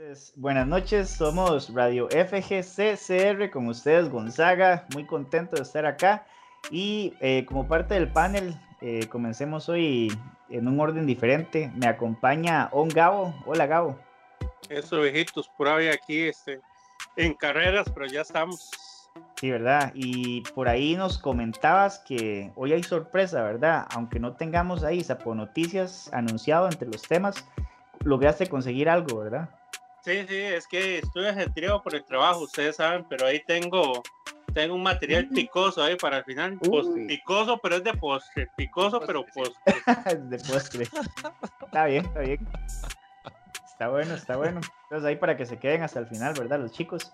Entonces, buenas noches, somos Radio FGCCR con ustedes, Gonzaga, muy contento de estar acá y eh, como parte del panel, eh, comencemos hoy en un orden diferente. Me acompaña On Gabo. Hola Gabo. Eso, viejitos, por ahí aquí este, en carreras, pero ya estamos. Sí, ¿verdad? Y por ahí nos comentabas que hoy hay sorpresa, ¿verdad? Aunque no tengamos ahí Sapo Noticias anunciado entre los temas, lograste conseguir algo, ¿verdad? Sí, sí, es que estoy ajetreado por el trabajo, ustedes saben, pero ahí tengo, tengo un material picoso ahí para el final. picoso, pero es de postre. Picoso, pero postre. de postre. Está bien, está bien. Está bueno, está bueno. Entonces ahí para que se queden hasta el final, ¿verdad? Los chicos.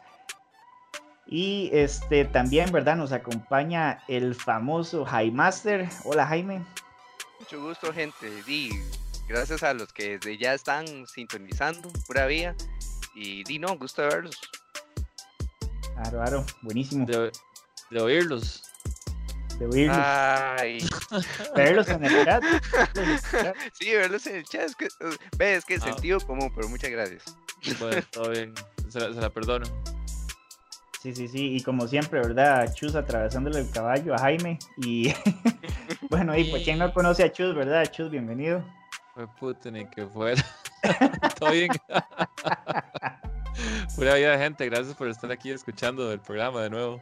Y este también, ¿verdad? Nos acompaña el famoso Master. Hola Jaime. Mucho gusto, gente. Y gracias a los que ya están sintonizando, pura vía. Y di no, gusto de verlos. Claro, claro, buenísimo. De, oírlos. De oírlos. Ay. verlos en el chat. Sí, verlos en el chat. Es que, ve, es que el ah. sentido común, pero muchas gracias. Bueno, todo bien. Se la, se la perdono. Sí, sí, sí, y como siempre, ¿verdad? Chus atravesándole el caballo a Jaime. Y bueno, y pues quien no conoce a Chus, ¿verdad? Chus, bienvenido. Fue que fuera. Todo bien. Pura vida, gente. Gracias por estar aquí escuchando el programa de nuevo.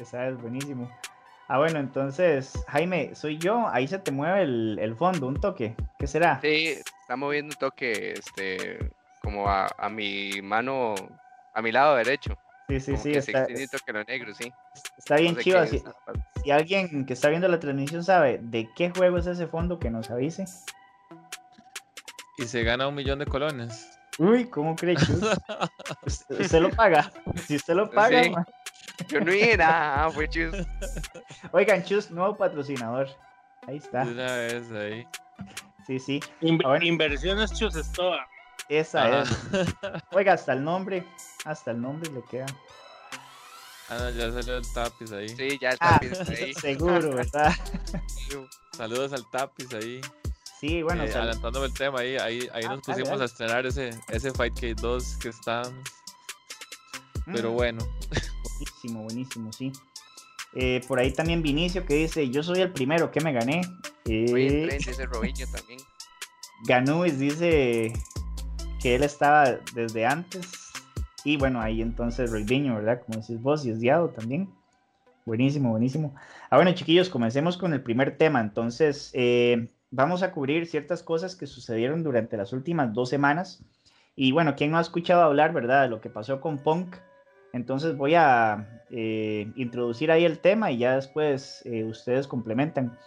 Esa es buenísimo. Ah, bueno, entonces, Jaime, soy yo. Ahí se te mueve el, el fondo, un toque. ¿Qué será? Sí, está moviendo un toque, este, como a, a mi mano, a mi lado derecho. Sí, sí, sí. Está, lo negro, sí. Está bien chido. Si, alguien que está viendo la transmisión sabe de qué juego es ese fondo, que nos avise. Y se gana un millón de colones. Uy, ¿cómo crees? usted, lo paga. Si usted lo paga. Yo no dije nada, fue Chus. Oigan, Chus, nuevo patrocinador. Ahí está. Una vez ahí. Sí, sí. Inversiones Chus es toda. Esa es. Oiga, hasta el nombre, hasta el nombre le queda. Ah, no, ya salió el tapiz ahí. Sí, ya el ah, tapiz ahí. Seguro, ¿verdad? Saludos al tapiz ahí. Sí, bueno. Eh, adelantándome el tema, ahí, ahí, ahí ah, nos pusimos a estrenar ese, ese Fight K2 que está. Pero bueno. Buenísimo, buenísimo, sí. Eh, por ahí también Vinicio que dice: Yo soy el primero que me gané. Eh... ese Robinho también. Ganúis dice: que él estaba desde antes. Y bueno, ahí entonces Viño, ¿verdad? Como decís vos, y es Diado también. Buenísimo, buenísimo. Ah, bueno, chiquillos, comencemos con el primer tema. Entonces, eh, vamos a cubrir ciertas cosas que sucedieron durante las últimas dos semanas. Y bueno, ¿quién no ha escuchado hablar, verdad, de lo que pasó con Punk? Entonces voy a eh, introducir ahí el tema y ya después eh, ustedes complementan.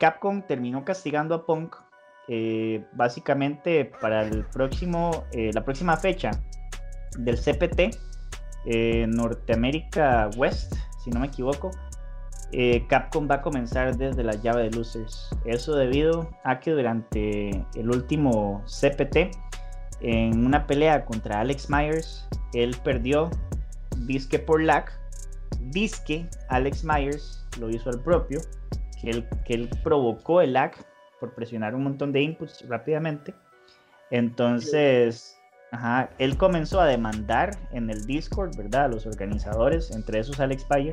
Capcom terminó castigando a Punk eh, básicamente para el próximo, eh, la próxima fecha del CPT, eh, Norteamérica West, si no me equivoco, Capcom va a comenzar desde la llave de losers. Eso debido a que durante el último CPT, en una pelea contra Alex Myers, él perdió disque por lag. Disque Alex Myers lo hizo al propio, que él, que él provocó el lag por presionar un montón de inputs rápidamente. Entonces, ajá, él comenzó a demandar en el Discord, ¿verdad? A los organizadores, entre esos Alex Paye,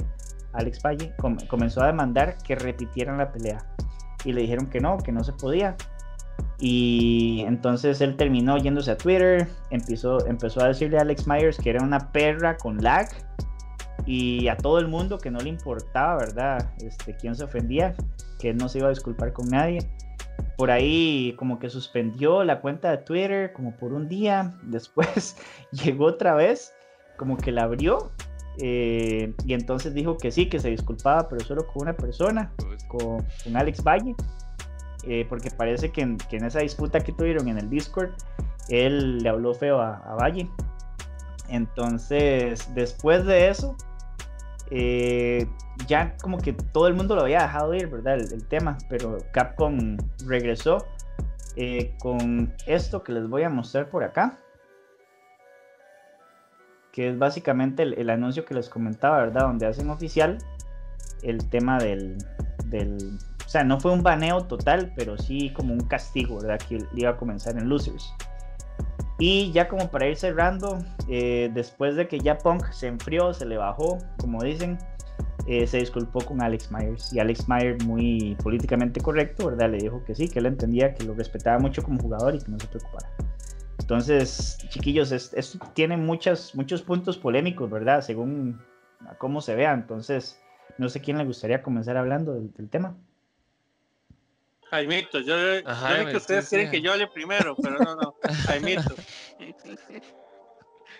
Alex Paye comenzó a demandar que repitieran la pelea. Y le dijeron que no, que no se podía. Y entonces él terminó yéndose a Twitter, empezó, empezó a decirle a Alex Myers que era una perra con lag y a todo el mundo que no le importaba, ¿verdad? Este, quién se ofendía, que él no se iba a disculpar con nadie por ahí como que suspendió la cuenta de Twitter como por un día, después llegó otra vez, como que la abrió eh, y entonces dijo que sí, que se disculpaba, pero solo con una persona, con, Alex Valle, eh, porque parece que en, esa disputa que tuvieron en el Discord, él le habló feo a, a Valle. Entonces, después de eso, eh, ya como que todo el mundo lo había dejado ir, ¿verdad? El, tema, pero Capcom regresó con esto que les voy a mostrar por acá, que es básicamente el, anuncio que les comentaba, ¿verdad? Donde hacen oficial el tema del, del, o sea, no fue un baneo total, pero sí como un castigo, ¿verdad? Que iba a comenzar en Losers. Y ya como para ir cerrando, eh, después de que ya Punk se enfrió, se le bajó, como dicen, eh, se disculpó con Alex Myers. Y Alex Myers, muy políticamente correcto, ¿verdad? Le dijo que sí, que él entendía que lo respetaba mucho como jugador y que no se preocupara. Entonces, chiquillos, esto tiene muchas, muchos puntos polémicos, ¿verdad? Según cómo se vea. Entonces, no sé quién le gustaría comenzar hablando del tema. Jaimito, yo, yo que ustedes quieren que yo hable primero, pero no, no, Jaimito.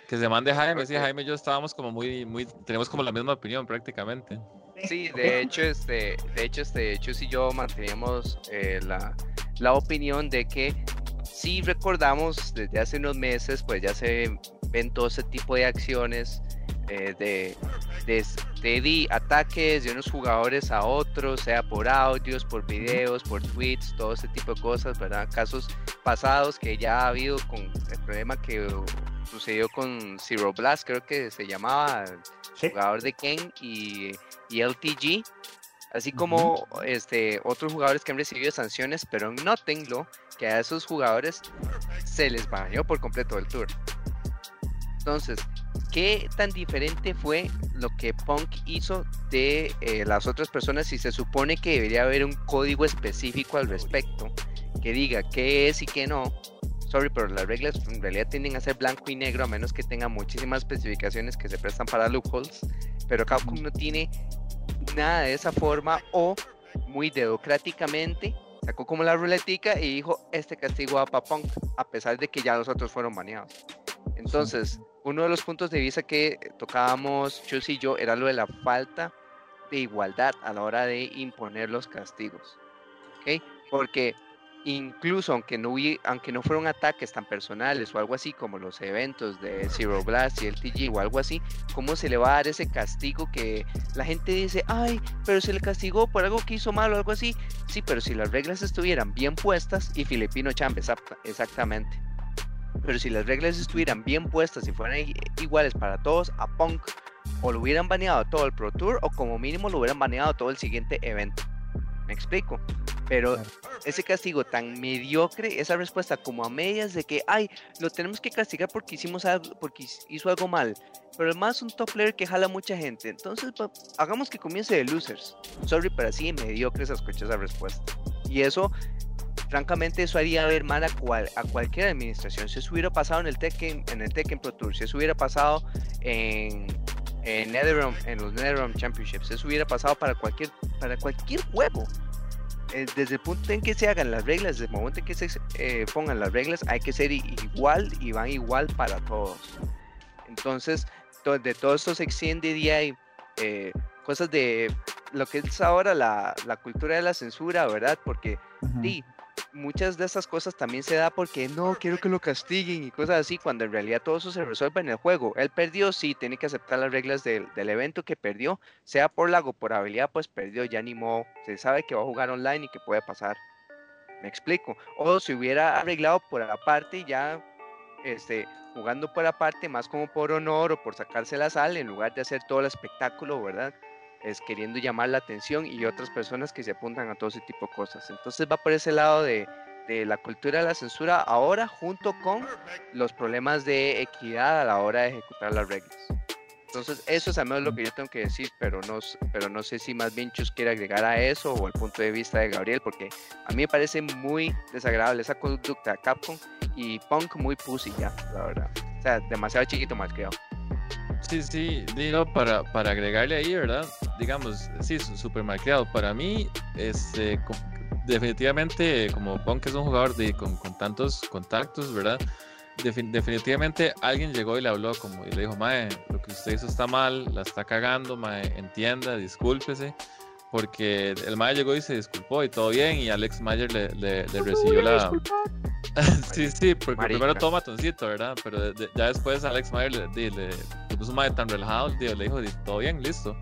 Que se mande Jaime, sí, Jaime y yo estábamos como muy, muy, tenemos como la misma opinión prácticamente. Sí, de hecho, este, de hecho, este, Chus y yo manteníamos eh, la, la opinión de que si recordamos desde hace unos meses, pues ya se ven todo ese tipo de acciones eh, de, de, ataques de unos jugadores a otros, sea por audios, por videos, por tweets, todo ese tipo de cosas, ¿verdad? Casos pasados que ya ha habido con el problema que sucedió con Zero Blast, creo que se llamaba, el jugador de Ken y, y LTG, así como este, otros jugadores que han recibido sanciones, pero notenlo que a esos jugadores se les bañó por completo el tour. Entonces, ¿qué tan diferente fue lo que Punk hizo de eh, las otras personas si se supone que debería haber un código específico al respecto que diga qué es y qué no? Sorry, pero las reglas en realidad tienden a ser blanco y negro a menos que tenga muchísimas especificaciones que se prestan para loopholes, pero Capcom no tiene nada de esa forma o muy democráticamente sacó como la ruletica y dijo este castigo va para Punk a pesar de que ya los otros fueron baneados. Entonces, uno de los puntos de vista que tocábamos Chus y yo era lo de la falta de igualdad a la hora de imponer los castigos. ¿Ok? Porque incluso aunque no, aunque no fueron ataques tan personales o algo así como los eventos de Zero Blast y el TG o algo así, ¿cómo se le va a dar ese castigo que la gente dice, ay, pero se le castigó por algo que hizo mal o algo así? Sí, pero si las reglas estuvieran bien puestas y Filipino Champ, exactamente. Pero si las reglas estuvieran bien puestas y fueran iguales para todos, a Punk o lo hubieran baneado todo el Pro Tour o como mínimo lo hubieran baneado todo el siguiente evento. ¿Me explico? Pero ese castigo tan mediocre, esa respuesta como a medias de que, ay, lo tenemos que castigar porque hicimos algo, porque hizo algo mal. Pero además es un top player que jala mucha gente. Entonces, hagamos que comience de losers. Sorry, pero así mediocre esa escucha esa respuesta. Y eso francamente eso haría ver mal a, cual, a cualquier administración. Si eso hubiera pasado en el Tekken, en el Tekken Pro Tour, si eso hubiera pasado en, en, NetherRealm, en los NetherRealm Championships, eso hubiera pasado para cualquier, para cualquier juego. Eh, desde el punto en que se hagan las reglas, desde el momento en que se eh, pongan las reglas, hay que ser igual y van igual para todos. Entonces, de todo esto se extiende y eh, cosas de lo que es ahora la, la, cultura de la censura, ¿verdad? Porque sí, muchas de esas cosas también se da porque no quiero que lo castiguen y cosas así, cuando en realidad todo eso se resuelve en el juego. Él perdió, sí, tiene que aceptar las reglas del, del evento que perdió, sea por la o por habilidad, pues perdió, ya ni modo. Se sabe que va a jugar online y que puede pasar. Me explico. O si hubiera arreglado por aparte, ya este, jugando por aparte, más como por honor o por sacarse la sal, en lugar de hacer todo el espectáculo, ¿verdad? Es queriendo llamar la atención y otras personas que se apuntan a todo ese tipo de cosas. Entonces va por ese lado de, de la cultura de la censura ahora junto con los problemas de equidad a la hora de ejecutar las reglas. Entonces, eso es al menos lo que yo tengo que decir, pero no, pero no sé si más bien Chus quiere agregar a eso o el punto de vista de Gabriel, porque a mí me parece muy desagradable esa conducta Capcom y Punk muy pussy ya, la verdad. O sea, demasiado chiquito mal creado. Sí, sí, digo, para, para agregarle ahí, ¿verdad? Digamos, sí, súper marcado. Para mí, este, definitivamente, como Punk es un jugador de, con, con tantos contactos, ¿verdad? definitivamente alguien llegó y le habló como y le dijo, Mae, lo que usted hizo está mal, la está cagando, Mae, entienda, discúlpese. Porque el Mae llegó y se disculpó y todo bien, y Alex Mayer le, le, le recibió la, sí, sí, porque primero todo matoncito, ¿verdad? Pero ya después Alex Mayer le, le, puso madre tan relajado, le dijo, todo bien, listo.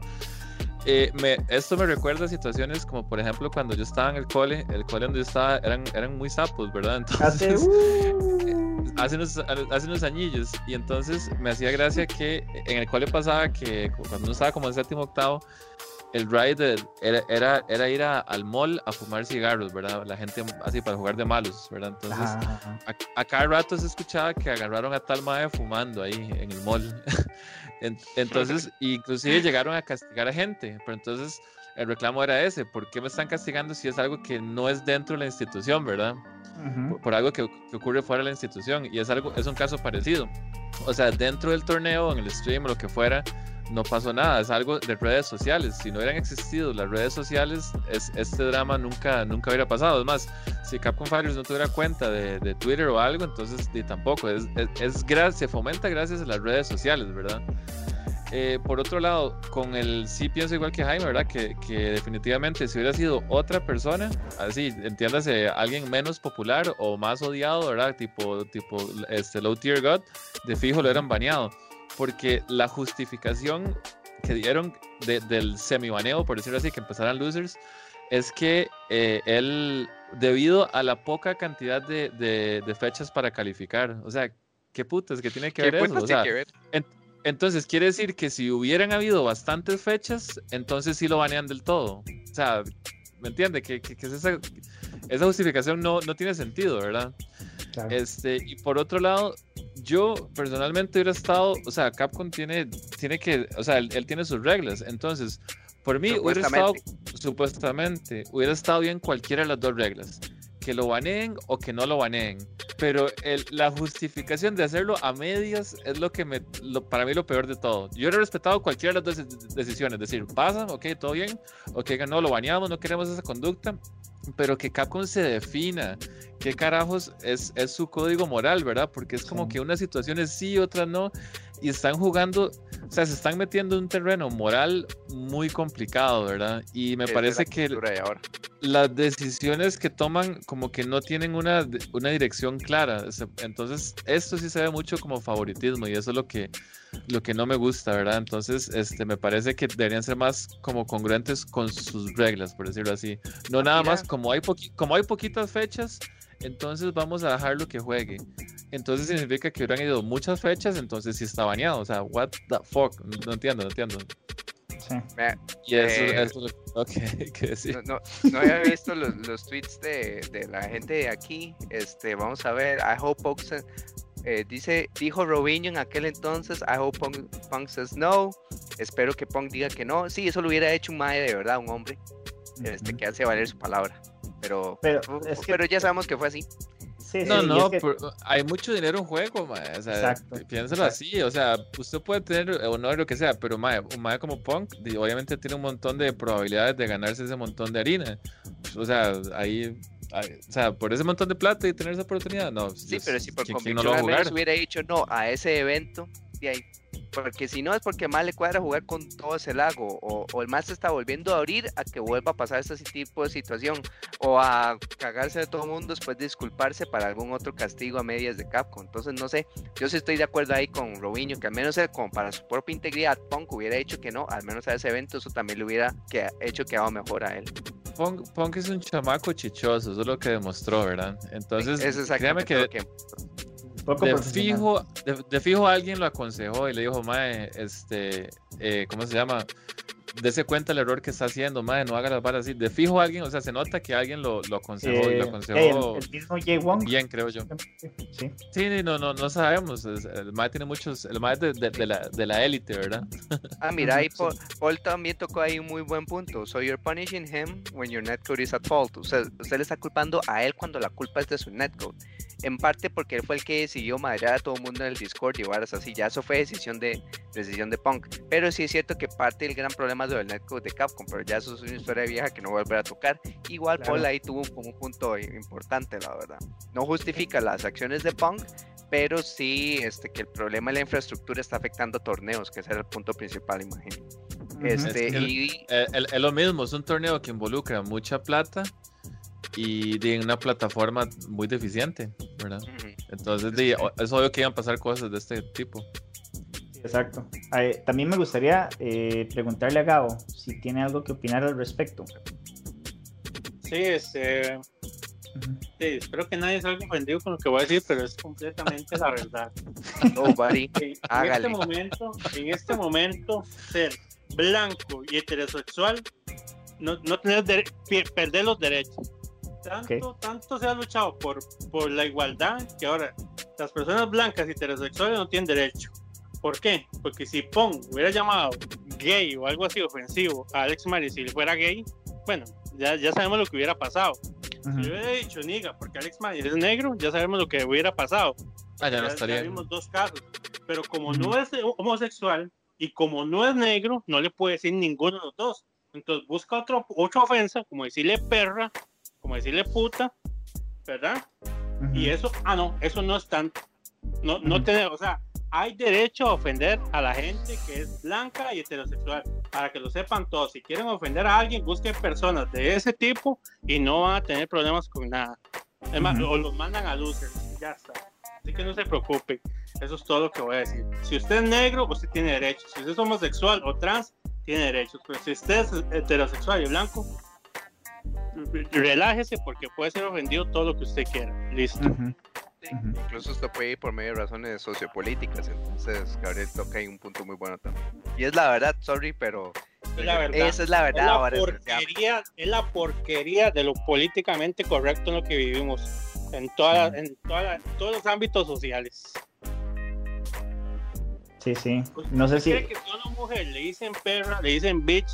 Eh, me, esto me recuerda a situaciones como, por ejemplo, cuando yo estaba en el cole, el cole donde yo estaba eran, eran muy sapos, ¿verdad? Entonces, uh. hace, unos, hace unos añillos, y entonces me hacía gracia que en el cole pasaba que cuando uno estaba como en séptimo octavo, el ride era, era, era ir al mall a fumar cigarros, ¿verdad? La gente así para jugar de malos, ¿verdad? Entonces, a, a, cada rato se escuchaba que agarraron a tal madre fumando ahí en el mall. entonces, inclusive llegaron a castigar a gente, pero entonces el reclamo era ese, ¿por qué me están castigando si es algo que no es dentro de la institución, ¿verdad? por, algo que, ocurre fuera de la institución y es algo es un caso parecido. O sea, dentro del torneo, en el stream o lo que fuera, no pasó nada, es algo de redes sociales. Si no hubieran existido las redes sociales, es, este drama nunca, nunca hubiera pasado. Es más, si Capcom Fighters no tuviera cuenta de, Twitter o algo, entonces ni tampoco. Es, es, se fomenta gracias a las redes sociales, ¿verdad? Eh, por otro lado, con el sí pienso igual que Jaime, ¿verdad? Que, que, definitivamente si hubiera sido otra persona, así, entiéndase, alguien menos popular o más odiado, ¿verdad? Tipo, tipo este Low Tier God, de fijo lo hubieran baneado. Porque la justificación que dieron del semi-baneo, por decirlo así, que empezaran losers, es que eh, él, debido a la poca cantidad de, de, fechas para calificar, o sea, ¿qué putas que tiene que ver eso? O sea, que ver? Entonces, quiere decir que si hubieran habido bastantes fechas, entonces sí lo banean del todo. O sea, ¿me entiende? Que, esa, justificación no, no, tiene sentido, ¿verdad? Este, y por otro lado, yo personalmente hubiera estado, o sea, Capcom tiene, tiene que, o sea, él, tiene sus reglas. Entonces, por mí hubiera estado, supuestamente, hubiera estado bien cualquiera de las dos reglas que lo baneen o que no lo baneen. Pero la justificación de hacerlo a medias es lo que me, para mí lo peor de todo. Yo he respetado cualquiera de las dos decisiones. Decir, pasa, ok, todo bien, ok, no, lo baneamos, no queremos esa conducta. Pero que Capcom se defina qué carajos es, es su código moral, ¿verdad? Porque es como que unas situaciones sí, otras no. Y están jugando, o sea, se están metiendo en un terreno moral muy complicado, ¿verdad? Y me parece que las decisiones que toman como que no tienen una, una dirección clara. Entonces, esto sí se ve mucho como favoritismo y eso es lo que, lo que no me gusta, ¿verdad? Entonces, este, me parece que deberían ser más como congruentes con sus reglas, por decirlo así. No nada más, como hay, como hay poquitas fechas, entonces vamos a dejarlo que juegue. Entonces significa que hubieran ido muchas fechas, entonces sí está bañado. O sea, what the fuck? No entiendo, no entiendo. Y eso, eh, es lo que decir. No, no, había visto los, los tweets de, de, la gente de aquí. Este, vamos a ver. I hope Punk eh, dice, dijo Robinho en aquel entonces. I hope Punk, says no. Espero que Punk diga que no. Sí, eso lo hubiera hecho un mae de verdad, un hombre. Este, que hace valer su palabra. Pero, pero, pero ya sabemos que fue así no, no, hay mucho dinero en juego, o sea, piénsalo así, o sea, usted puede tener honor lo que sea, pero mae, un mae como Punk, obviamente tiene un montón de probabilidades de ganarse ese montón de harina. O sea, ahí, o sea, por ese montón de plata y tener esa oportunidad, no. Sí, pero si por convicción no hubiera dicho no a ese evento, de ahí porque si no es porque más le cuadra jugar con todo ese lago, o, el más se está volviendo a abrir a que vuelva a pasar ese tipo de situación, o a cagarse de todo el mundo después de disculparse para algún otro castigo a medias de Capcom. Entonces, no sé, yo sí estoy de acuerdo ahí con Robinho, que al menos como para su propia integridad, Punk hubiera hecho que no, al menos a ese evento, eso también le hubiera que, hecho que haga mejor a él. Punk, es un chamaco chichoso, eso es lo que demostró, ¿verdad? Entonces, créame que, que de fijo, de, fijo alguien lo aconsejó y le dijo, mae, este, eh, ¿cómo se llama? Dese cuenta el error que está haciendo, mae, no haga las balas así. De fijo alguien, o sea, se nota que alguien lo, lo aconsejó y lo eh, aconsejó el, mismo Jay Wong. bien, creo yo. Sí, sí no, no, no sabemos. El mae tiene muchos, el mae de, de, de, la, de la élite, ¿verdad? Ah, mira, ahí Paul, también tocó ahí un muy buen punto. So you're punishing him when your netcode is at fault. O sea, usted le está culpando a él cuando la culpa es de su netcode en parte porque él fue el que decidió madrear a todo el mundo en el Discord y varas así, ya eso fue decisión de, decisión de Punk, pero sí es cierto que parte del gran problema es del netcode de Capcom, pero ya eso es una historia vieja que no volverá a tocar, igual Paul ahí tuvo como un punto importante, la verdad, no justifica las acciones de Punk, pero sí este, que el problema de la infraestructura está afectando torneos, que ese era el punto principal, imagino. Este, y... es lo mismo, es un torneo que involucra mucha plata y de una plataforma muy deficiente, ¿verdad? Entonces es obvio que iban a pasar cosas de este tipo. Exacto. también me gustaría eh, preguntarle a Gabo si tiene algo que opinar al respecto. Sí, este, sí, espero que nadie salga ofendido con lo que voy a decir, pero es completamente la verdad. No, buddy. En, este momento, en este momento, ser blanco y heterosexual, no, no tener perder los derechos. Tanto, tanto se ha luchado por, por la igualdad que ahora las personas blancas y heterosexuales no tienen derecho. ¿Por qué? Porque si Pong hubiera llamado gay o algo así ofensivo a Alex Maris si fuera gay, bueno, ya, ya sabemos lo que hubiera pasado. Si hubiera dicho niga porque Alex Maris es negro, ya sabemos lo que hubiera pasado. Ah, ya, no estaría. vimos dos casos. Pero como no es homosexual y como no es negro, no le puede decir ninguno de los dos. Entonces busca otro, otra ofensa, como decirle perra, como decirle puta, ¿verdad? Y eso, ah, no, eso no es tanto. No, no tener, o sea, hay derecho a ofender a la gente que es blanca y heterosexual. Para que lo sepan todos, si quieren ofender a alguien, busquen personas de ese tipo y no van a tener problemas con nada. Además, o los mandan a luces, ya está. Así que no se preocupen. Eso es todo lo que voy a decir. Si usted es negro, usted tiene derechos. Si usted es homosexual o trans, tiene derechos. Pero si usted es heterosexual y blanco, relájese porque puede ser ofendido todo lo que usted quiera. Listo. Incluso esto puede ir por medio de razones sociopolíticas. Entonces, Gabriel toca ahí un punto muy bueno también. Y es la verdad, sorry, pero la verdad. Esa es la verdad. Es la, porquería, es la porquería de lo políticamente correcto en lo que vivimos en, toda, en, toda, todos los ámbitos sociales. Sí, sí. No sé si. cree que si a una mujer le dicen perra, le dicen bitch,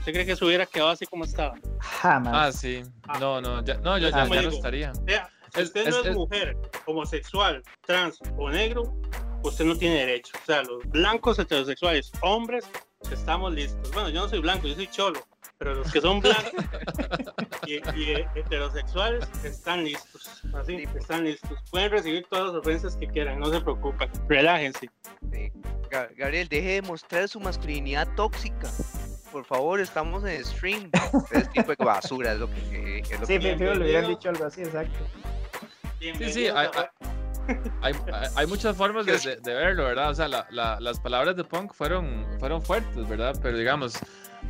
¿usted cree que se hubiera quedado así como estaba? Jamás. Ah, sí. Ah. No, no, ya, no, yo ya, no estaría. Si usted no es, mujer, homosexual, trans o negro, usted no tiene derecho. O sea, los blancos heterosexuales, hombres, estamos listos. Bueno, yo no soy blanco, yo soy cholo pero los que son blancos y, heterosexuales están listos. Así, están listos. Pueden recibir todas las ofensas que quieran, no se preocupen. Relájense. Gabriel, deje de mostrar su masculinidad tóxica. Por favor, estamos en stream. Este tipo de basura es lo que. Es lo sí, que le hubieran dicho algo así, exacto. Sí, sí, hay, hay, muchas formas de, verlo, ¿verdad? O sea, la, la, las palabras de Punk fueron, fueron fuertes, ¿verdad? Pero digamos,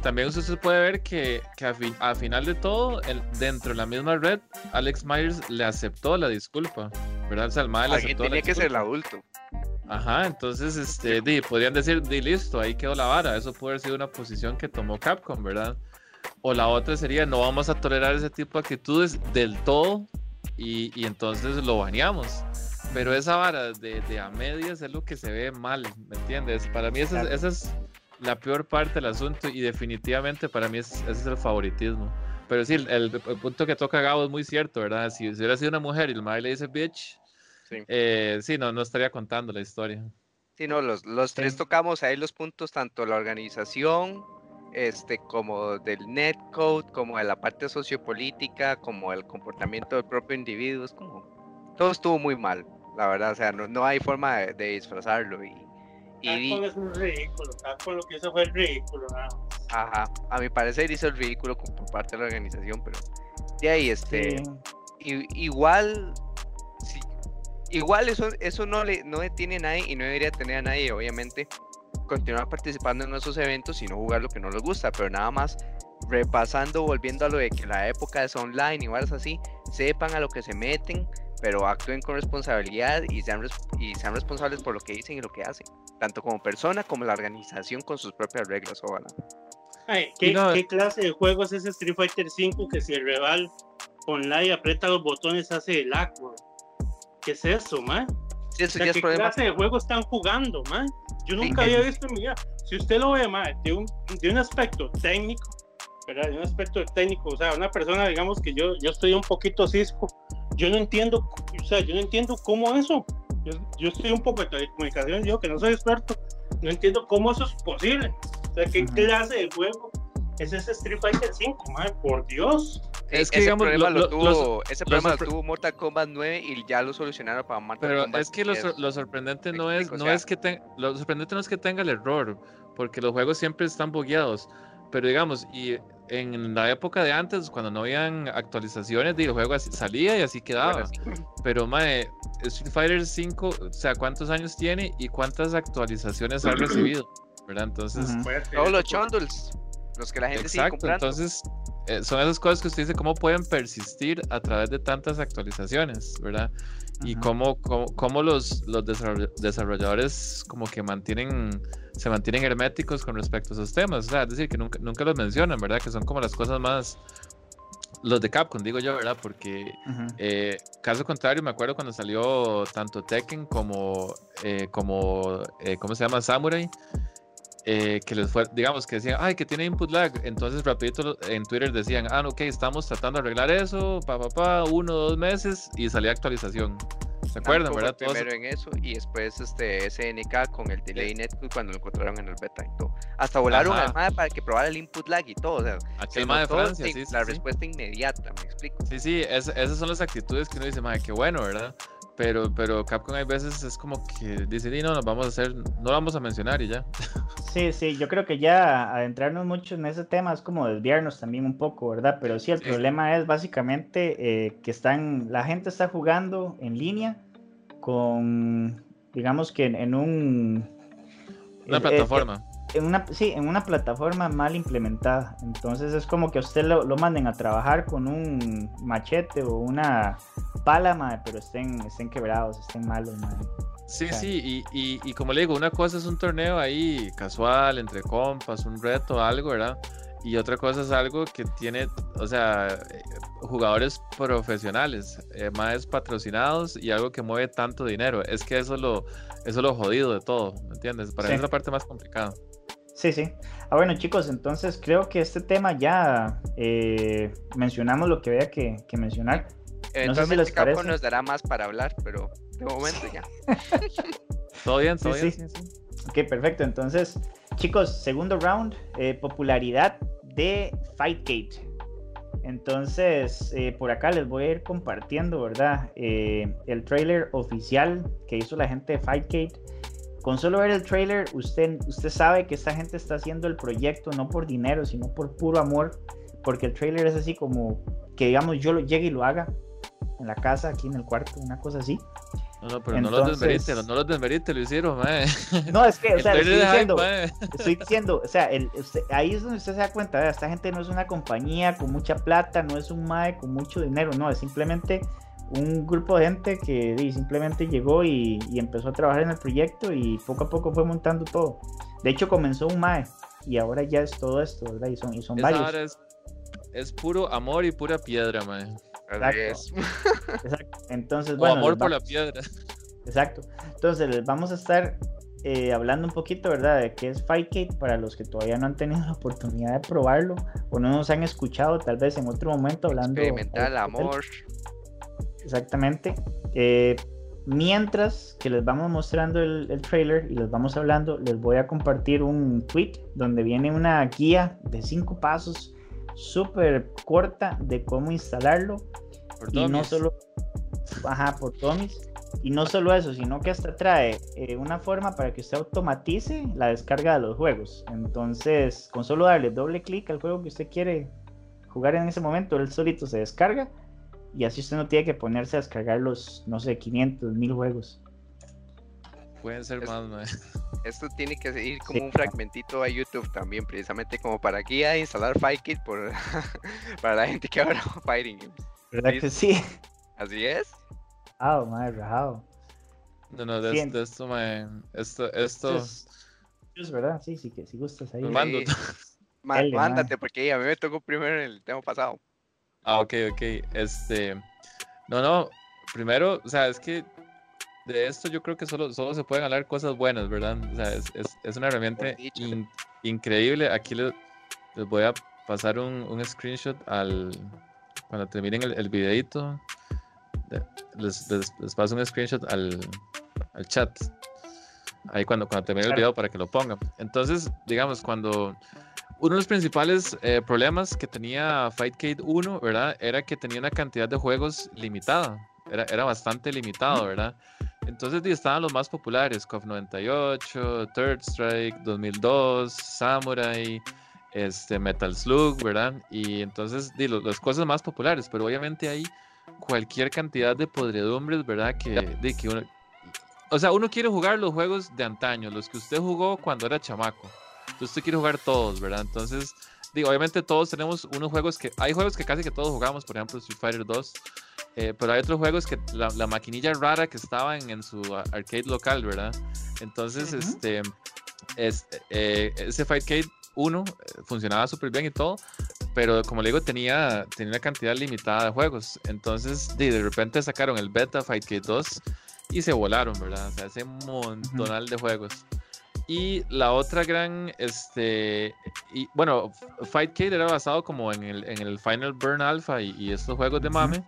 también usted puede ver que, que a, final de todo, el, dentro de la misma red, Alex Myers le aceptó la disculpa, ¿verdad? O sea, el le aceptó tenía que ser el adulto. Ajá, entonces, este, di, podrían decir, di, listo, ahí quedó la vara. Eso puede haber sido una posición que tomó Capcom, ¿verdad? O la otra sería, no vamos a tolerar ese tipo de actitudes del todo y, y entonces lo baneamos. Pero esa vara de, de, a medias es lo que se ve mal, ¿me entiendes? Para mí esa, esa es la peor parte del asunto y definitivamente para mí es, ese es el favoritismo. Pero sí, el, punto que toca Gabo es muy cierto, ¿verdad? Si, hubiera sido una mujer y el madre le dice bitch, sí, eh, sí no, no estaría contando la historia. Sí, no, los, los tres tocamos ahí los puntos, tanto la organización, este, como del netcode, como de la parte sociopolítica, como el comportamiento del propio individuo, es como, todo estuvo muy mal, la verdad, o sea, no, no hay forma de, de disfrazarlo y Capcom es un ridículo. Capcom lo que hizo fue el ridículo. Ajá, a mi parecer hizo el ridículo por parte de la organización, pero de ahí, este. igual. igual eso, eso no le no detiene a nadie y no debería tener a nadie, obviamente, continuar participando en nuestros eventos y no jugar lo que no les gusta, pero nada más repasando, volviendo a lo de que la época es online y cosas así, sepan a lo que se meten, pero actúen con responsabilidad y sean, y sean responsables por lo que dicen y lo que hacen tanto como persona como la organización con sus propias reglas, ojalá. ¿qué, clase de juego es ese Street Fighter 5 que si el rival online aprieta los botones hace el agua? ¿Qué es eso, man? ¿Qué clase de juego están jugando, man? Yo nunca había visto en mi vida. Si usted lo ve, man, de un, de un aspecto técnico, ¿verdad? De un aspecto técnico, o sea, una persona, digamos que yo, yo estoy un poquito cisco, yo no entiendo, o sea, yo no entiendo cómo eso yo, estoy un poco de telecomunicación, yo que no soy experto, no entiendo cómo eso es posible. O sea, ¿qué clase de juego es ese Street Fighter 5, madre? Por Dios. Es que, ese digamos, problema lo, tuvo, ese problema lo tuvo Mortal Kombat 9 y ya lo solucionaron para Mortal Pero Kombat es que lo, lo sorprendente no es, no es que lo sorprendente no es que tenga el error, porque los juegos siempre están bugueados. Pero digamos, y en la época de antes, cuando no habían actualizaciones, el juego así, salía y así quedaba. Pero, mae, Street Fighter 5, o sea, ¿cuántos años tiene y cuántas actualizaciones ha recibido? ¿Verdad? Entonces. Todos los chundles, los que la gente Exacto, sigue entonces. Eh, son esas cosas que usted dice, ¿cómo pueden persistir a través de tantas actualizaciones? ¿Verdad? y cómo, cómo, cómo los, los desarroll- desarrolladores como que mantienen, se mantienen herméticos con respecto a esos temas. O sea, es decir, que nunca, nunca los mencionan, ¿verdad? Que son como las cosas más, los de Capcom, digo yo, ¿verdad? Porque Ujú. eh, caso contrario, me acuerdo cuando salió tanto Tekken como, eh, como eh, ¿cómo se llama? Samurai. Eh, que les fue, digamos, que decían, ay, que tiene input lag. Entonces, rapidito en Twitter decían, ah, ok, estamos tratando de arreglar eso, pa, pa, pa, uno dos meses, y salía actualización. ¿Se acuerdan, Namco verdad? Todos- Primero en eso y después este SNK con el delay network cuando lo encontraron en el beta y todo. Hasta volaron Ajá. al MAE para que probara el input lag y todo. O sea, se aquel ma de Francia, sí, sí, la sí. respuesta inmediata, me explico. Sí, sí, es- esas son las actitudes que uno dice, madre, qué bueno, ¿verdad? Pero, pero Capcom hay veces es como que dice, "Di, no, nos vamos a hacer, no lo vamos a mencionar y ya. Sí, sí, yo creo que ya adentrarnos mucho en ese tema es como desviarnos también un poco, ¿verdad? Pero sí, el Sí. problema es básicamente eh, que están, la gente está jugando en línea con, digamos que en, en un... Una eh, eh, plataforma. En una, sí, en una plataforma mal implementada. Entonces es como que a usted lo, lo manden a trabajar con un machete o una pala, mae, pero estén, estén quebrados, estén malos, mae. Sí, sí, y, y, y como le digo, una cosa es un torneo ahí casual, entre compas, un reto, algo, ¿verdad? Y otra cosa es algo que tiene, o sea, eh, jugadores profesionales, eh, más patrocinados y algo que mueve tanto dinero. Es que eso es lo, eso es lo jodido de todo, ¿me entiendes? Para mí Sí. es la parte más complicada. Sí, sí. Ah, bueno, chicos, entonces creo que este tema ya eh, mencionamos lo que había que, que mencionar. Eventualmente les Capcom parece. nos dará más para hablar, pero de momento ya. ¿Todo bien? ¿Todo Sí, bien? sí. Ok, perfecto. Entonces, chicos, segundo round, eh, popularidad de Fightgate. Entonces, eh, por acá les voy a ir compartiendo, ¿verdad? Eh, el trailer oficial que hizo la gente de Fightgate. Con solo ver el trailer, usted, usted sabe que esta gente está haciendo el proyecto no por dinero, sino por puro amor. Porque el trailer es así como que, digamos, yo lo llegue y lo haga en la casa, aquí en el cuarto, una cosa así. No, no, pero no los desmerite, Entonces- no los desmerite, lo hicieron, mae. No, es que, o sea, estoy hype, diciendo. Estoy diciendo, o sea, el- usted- ahí es donde usted se da cuenta, esta gente no es una compañía con mucha plata, no es un MAE con mucho dinero, no, es simplemente un grupo de gente que simplemente llegó y, y empezó a trabajar en el proyecto y poco a poco fue montando todo. De hecho, comenzó un MAE y ahora ya es todo esto, ¿verdad? Y son, y son Esa varios. es, es puro amor y pura piedra, mae. Exacto. Exacto. Entonces, O bueno, amor por la vamos- piedra. Exacto. Entonces, les vamos a estar eh, hablando un poquito, ¿verdad? De qué es Fightgate para los que todavía no han tenido la oportunidad de probarlo o no nos han escuchado, tal vez en otro momento hablando. Experimental, al respecto. amor. Exactamente. Eh, mientras que les vamos mostrando el, el trailer y les vamos hablando, les voy a compartir un tweet donde viene una guía de cinco pasos súper corta de cómo instalarlo. Por y no solo ajá por dummies. Y no solo eso sino que hasta trae eh, una forma para que usted automatice la descarga de los juegos. Entonces con solo darle doble clic al juego que usted quiere jugar en ese momento él solito se descarga y así usted no tiene que ponerse a descargar los no sé 500 mil juegos Pueden ser Es- más, mae. Esto tiene que ir como Sí. un fragmentito a YouTube también, precisamente como para guía de instalar FireKit por, para la gente que ahora Fighting Games. verdad Sí. que sí Así es. ah madre rajado No, no, de, esto, mae. Esto, esto. Entonces, es verdad sí sí que si gustas ahí mando. Sí. Mándate, porque a mí me tocó primero el tema pasado. Ah, ok, ok. Este. No, no. Primero, o sea, es que de esto yo creo que solo, solo se pueden hablar cosas buenas, ¿verdad? O sea, es, es- es una herramienta in- increíble. Aquí les, les voy a pasar un, un screenshot al. Cuando terminen el, el videito, de- les, les- les paso un screenshot al, al chat. Ahí cuando, cuando termine el video para que lo pongan. Entonces, digamos, cuando uno de los principales eh, problemas que tenía Fightcade 1, ¿verdad? Era que tenía una cantidad de juegos limitada. Era, era bastante limitado, ¿verdad? Entonces estaban los más populares, KOF 98, Third Strike, 2002, Samurai, este, Metal Slug, ¿verdad? Y entonces di, las cosas más populares, pero obviamente hay cualquier cantidad de podredumbres, ¿verdad? Que, di, que uno... O sea, uno quiere jugar los juegos de antaño, los que usted jugó cuando era chamaco. Entonces usted quiere jugar todos, ¿verdad? Entonces, digo, obviamente todos tenemos unos juegos que, hay juegos que casi que todos jugamos, por ejemplo Street Fighter 2, eh, pero hay otros juegos que la, la, maquinilla rara que estaba en, su arcade local, ¿verdad? Entonces, este, es, eh, ese Fightcade 1 eh, funcionaba súper bien y todo, pero como le digo, tenía, tenía una cantidad limitada de juegos. Entonces, de, de repente sacaron el beta Fightcade 2 y se volaron, ¿verdad? O sea, ese montonal de juegos. Y la otra gran, este, y bueno, Fightcade era basado como en el, en el Final Burn Alpha y, estos juegos de mame,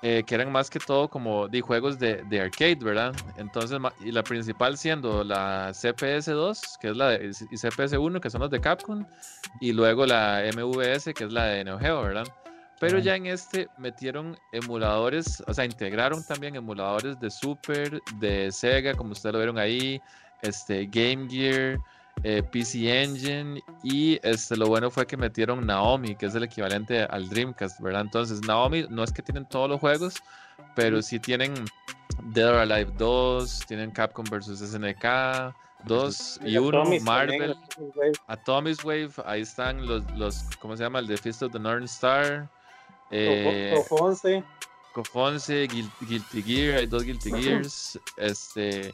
eh, que eran más que todo como de juegos de, de, arcade, ¿verdad? Entonces, y la principal siendo la CPS2, que es la de, y CPS1, que son los de Capcom, y luego la MVS, que es la de Neo Geo, ¿verdad? Pero ya en este metieron emuladores, o sea, integraron también emuladores de Super, de Sega, como ustedes lo vieron ahí, este, Game Gear, eh, PC Engine y este, lo bueno fue que metieron Naomi, que es el equivalente al Dreamcast, ¿verdad? Entonces Naomi no es que tienen todos los juegos, pero sí tienen Dead or Alive 2, tienen Capcom vs SNK 2 y 1, Marvel, Atomic Wave, ahí están los, los, ¿cómo se llama? El The Fist of the Northern Star. Eh. Cofonce, Guilty Gear, hay dos Guilty Gears, este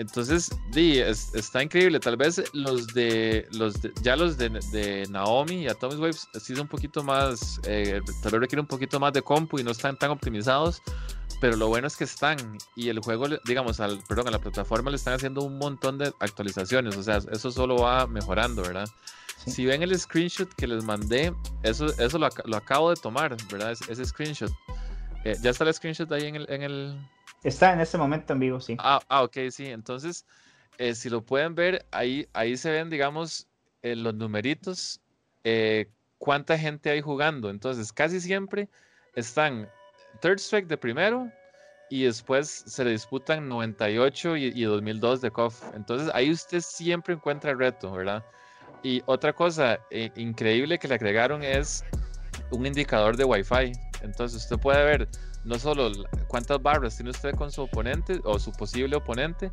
entonces, sí, está increíble. Tal vez los de los ya los de, Naomi y Atomic Waves sí son un poquito más, eh, tal vez requieren un poquito más de compu y no están tan optimizados, pero lo bueno es que están y el juego, digamos, al, perdón, a la plataforma le están haciendo un montón de actualizaciones, o sea, eso solo va mejorando, ¿verdad? Si ven el screenshot que les mandé, eso, eso lo, acabo de tomar, ¿verdad? Ese, screenshot. Eh, ya está el screenshot ahí en el, en el Está en este momento en vivo, sí. Ah, ah ok, sí. Entonces, eh, si lo pueden ver, ahí, ahí se ven, digamos, eh, los numeritos, eh, cuánta gente hay jugando. Entonces, casi siempre están Third Strike de primero y después se le disputan 98 y, y 2002 de KOF. Entonces, ahí usted siempre encuentra reto, ¿verdad? Y otra cosa increíble que le agregaron es un indicador de Wi-Fi. Entonces, usted puede ver no solo cuántas barras tiene usted con su oponente o su posible oponente,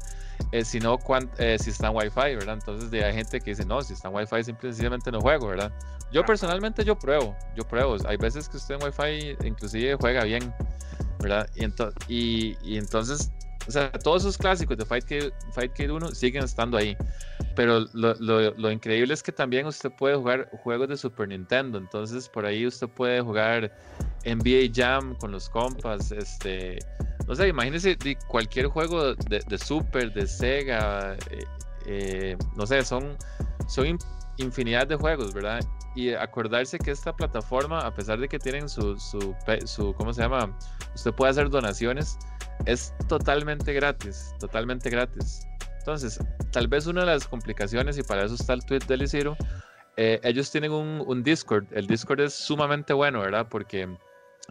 eh, sino eh, si está en Wi-Fi, ¿verdad? Entonces hay gente que dice, no, si está en Wi-Fi simplemente no juego, ¿verdad? Yo personalmente yo pruebo, yo pruebo. Hay veces que usted en Wi-Fi inclusive juega bien, ¿verdad? Y, y, entonces, o sea, todos esos clásicos de Fight Fight 1 siguen estando ahí. Pero lo, lo, lo, increíble es que también usted puede jugar juegos de Super Nintendo. Entonces por ahí usted puede jugar NBA Jam con los compas, este, no sé, imagínense cualquier juego de, Super, de Sega, eh, eh, no sé, son, son infinidad de juegos, ¿verdad? Y acordarse que esta plataforma, a pesar de que tienen su, su, su, ¿cómo se llama? Usted puede hacer donaciones, es totalmente gratis, totalmente gratis. Entonces, tal vez una de las complicaciones, y para eso está el tweet de Liciro, eh, ellos tienen un, Discord. El Discord es sumamente bueno, ¿verdad? Porque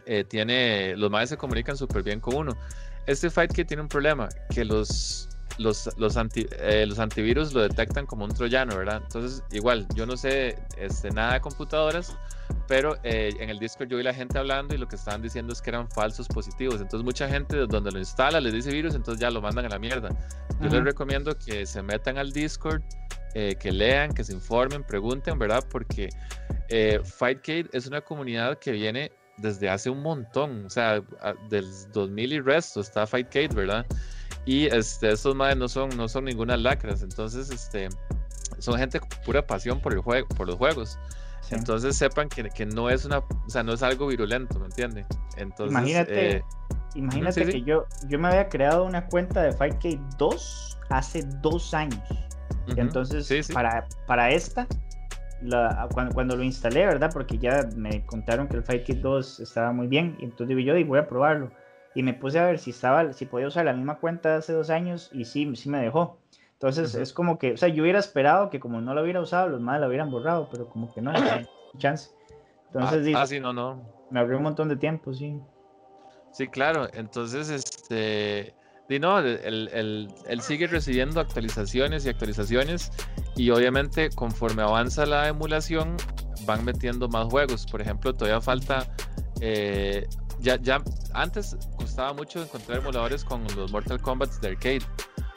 eh, tiene, los madres se comunican súper bien con uno. Este fight que tiene un problema, que los, los, los, anti, eh, los antivirus lo detectan como un troyano, ¿verdad? Entonces, igual, yo no sé este, nada de computadoras, pero eh, en el Discord yo vi la gente hablando y lo que estaban diciendo es que eran falsos positivos. Entonces, mucha gente donde lo instala les dice virus, entonces ya lo mandan a la mierda. Yo les recomiendo que se metan al Discord, que lean, que se informen, pregunten, ¿verdad? Porque Fightcade es una comunidad que viene desde hace un montón, o sea, del 2000 y resto está Fightcade, ¿verdad? Y este, estos madres no son, no son ninguna lacras, entonces este, son gente con pura pasión por el juego, por los juegos. Entonces sepan que, que, no es una, o sea, no es algo virulento, ¿me entiende? Entonces, imagínate, eh, imagínate que yo, yo me había creado una cuenta de Fightcade 2 hace dos años. Entonces, para, para esta, cuando, lo instalé, ¿verdad? Porque ya me contaron que el Fight Kit 2 estaba muy bien. Y entonces digo yo, y voy a probarlo. Y me puse a ver si estaba, si podía usar la misma cuenta de hace dos años y sí, sí me dejó. Entonces es como que, o sea, yo hubiera esperado que como no lo hubiera usado, los más lo hubieran borrado, pero como que no, chance. Entonces, ah, ah, sí, no, no. Me abrió un montón de tiempo, sí. Sí, claro. Entonces, este, y no, él, sigue recibiendo actualizaciones y actualizaciones y obviamente conforme avanza la emulación van metiendo más juegos. Por ejemplo, todavía falta... Eh, ya, ya antes costaba mucho encontrar emuladores con los Mortal Kombat de arcade.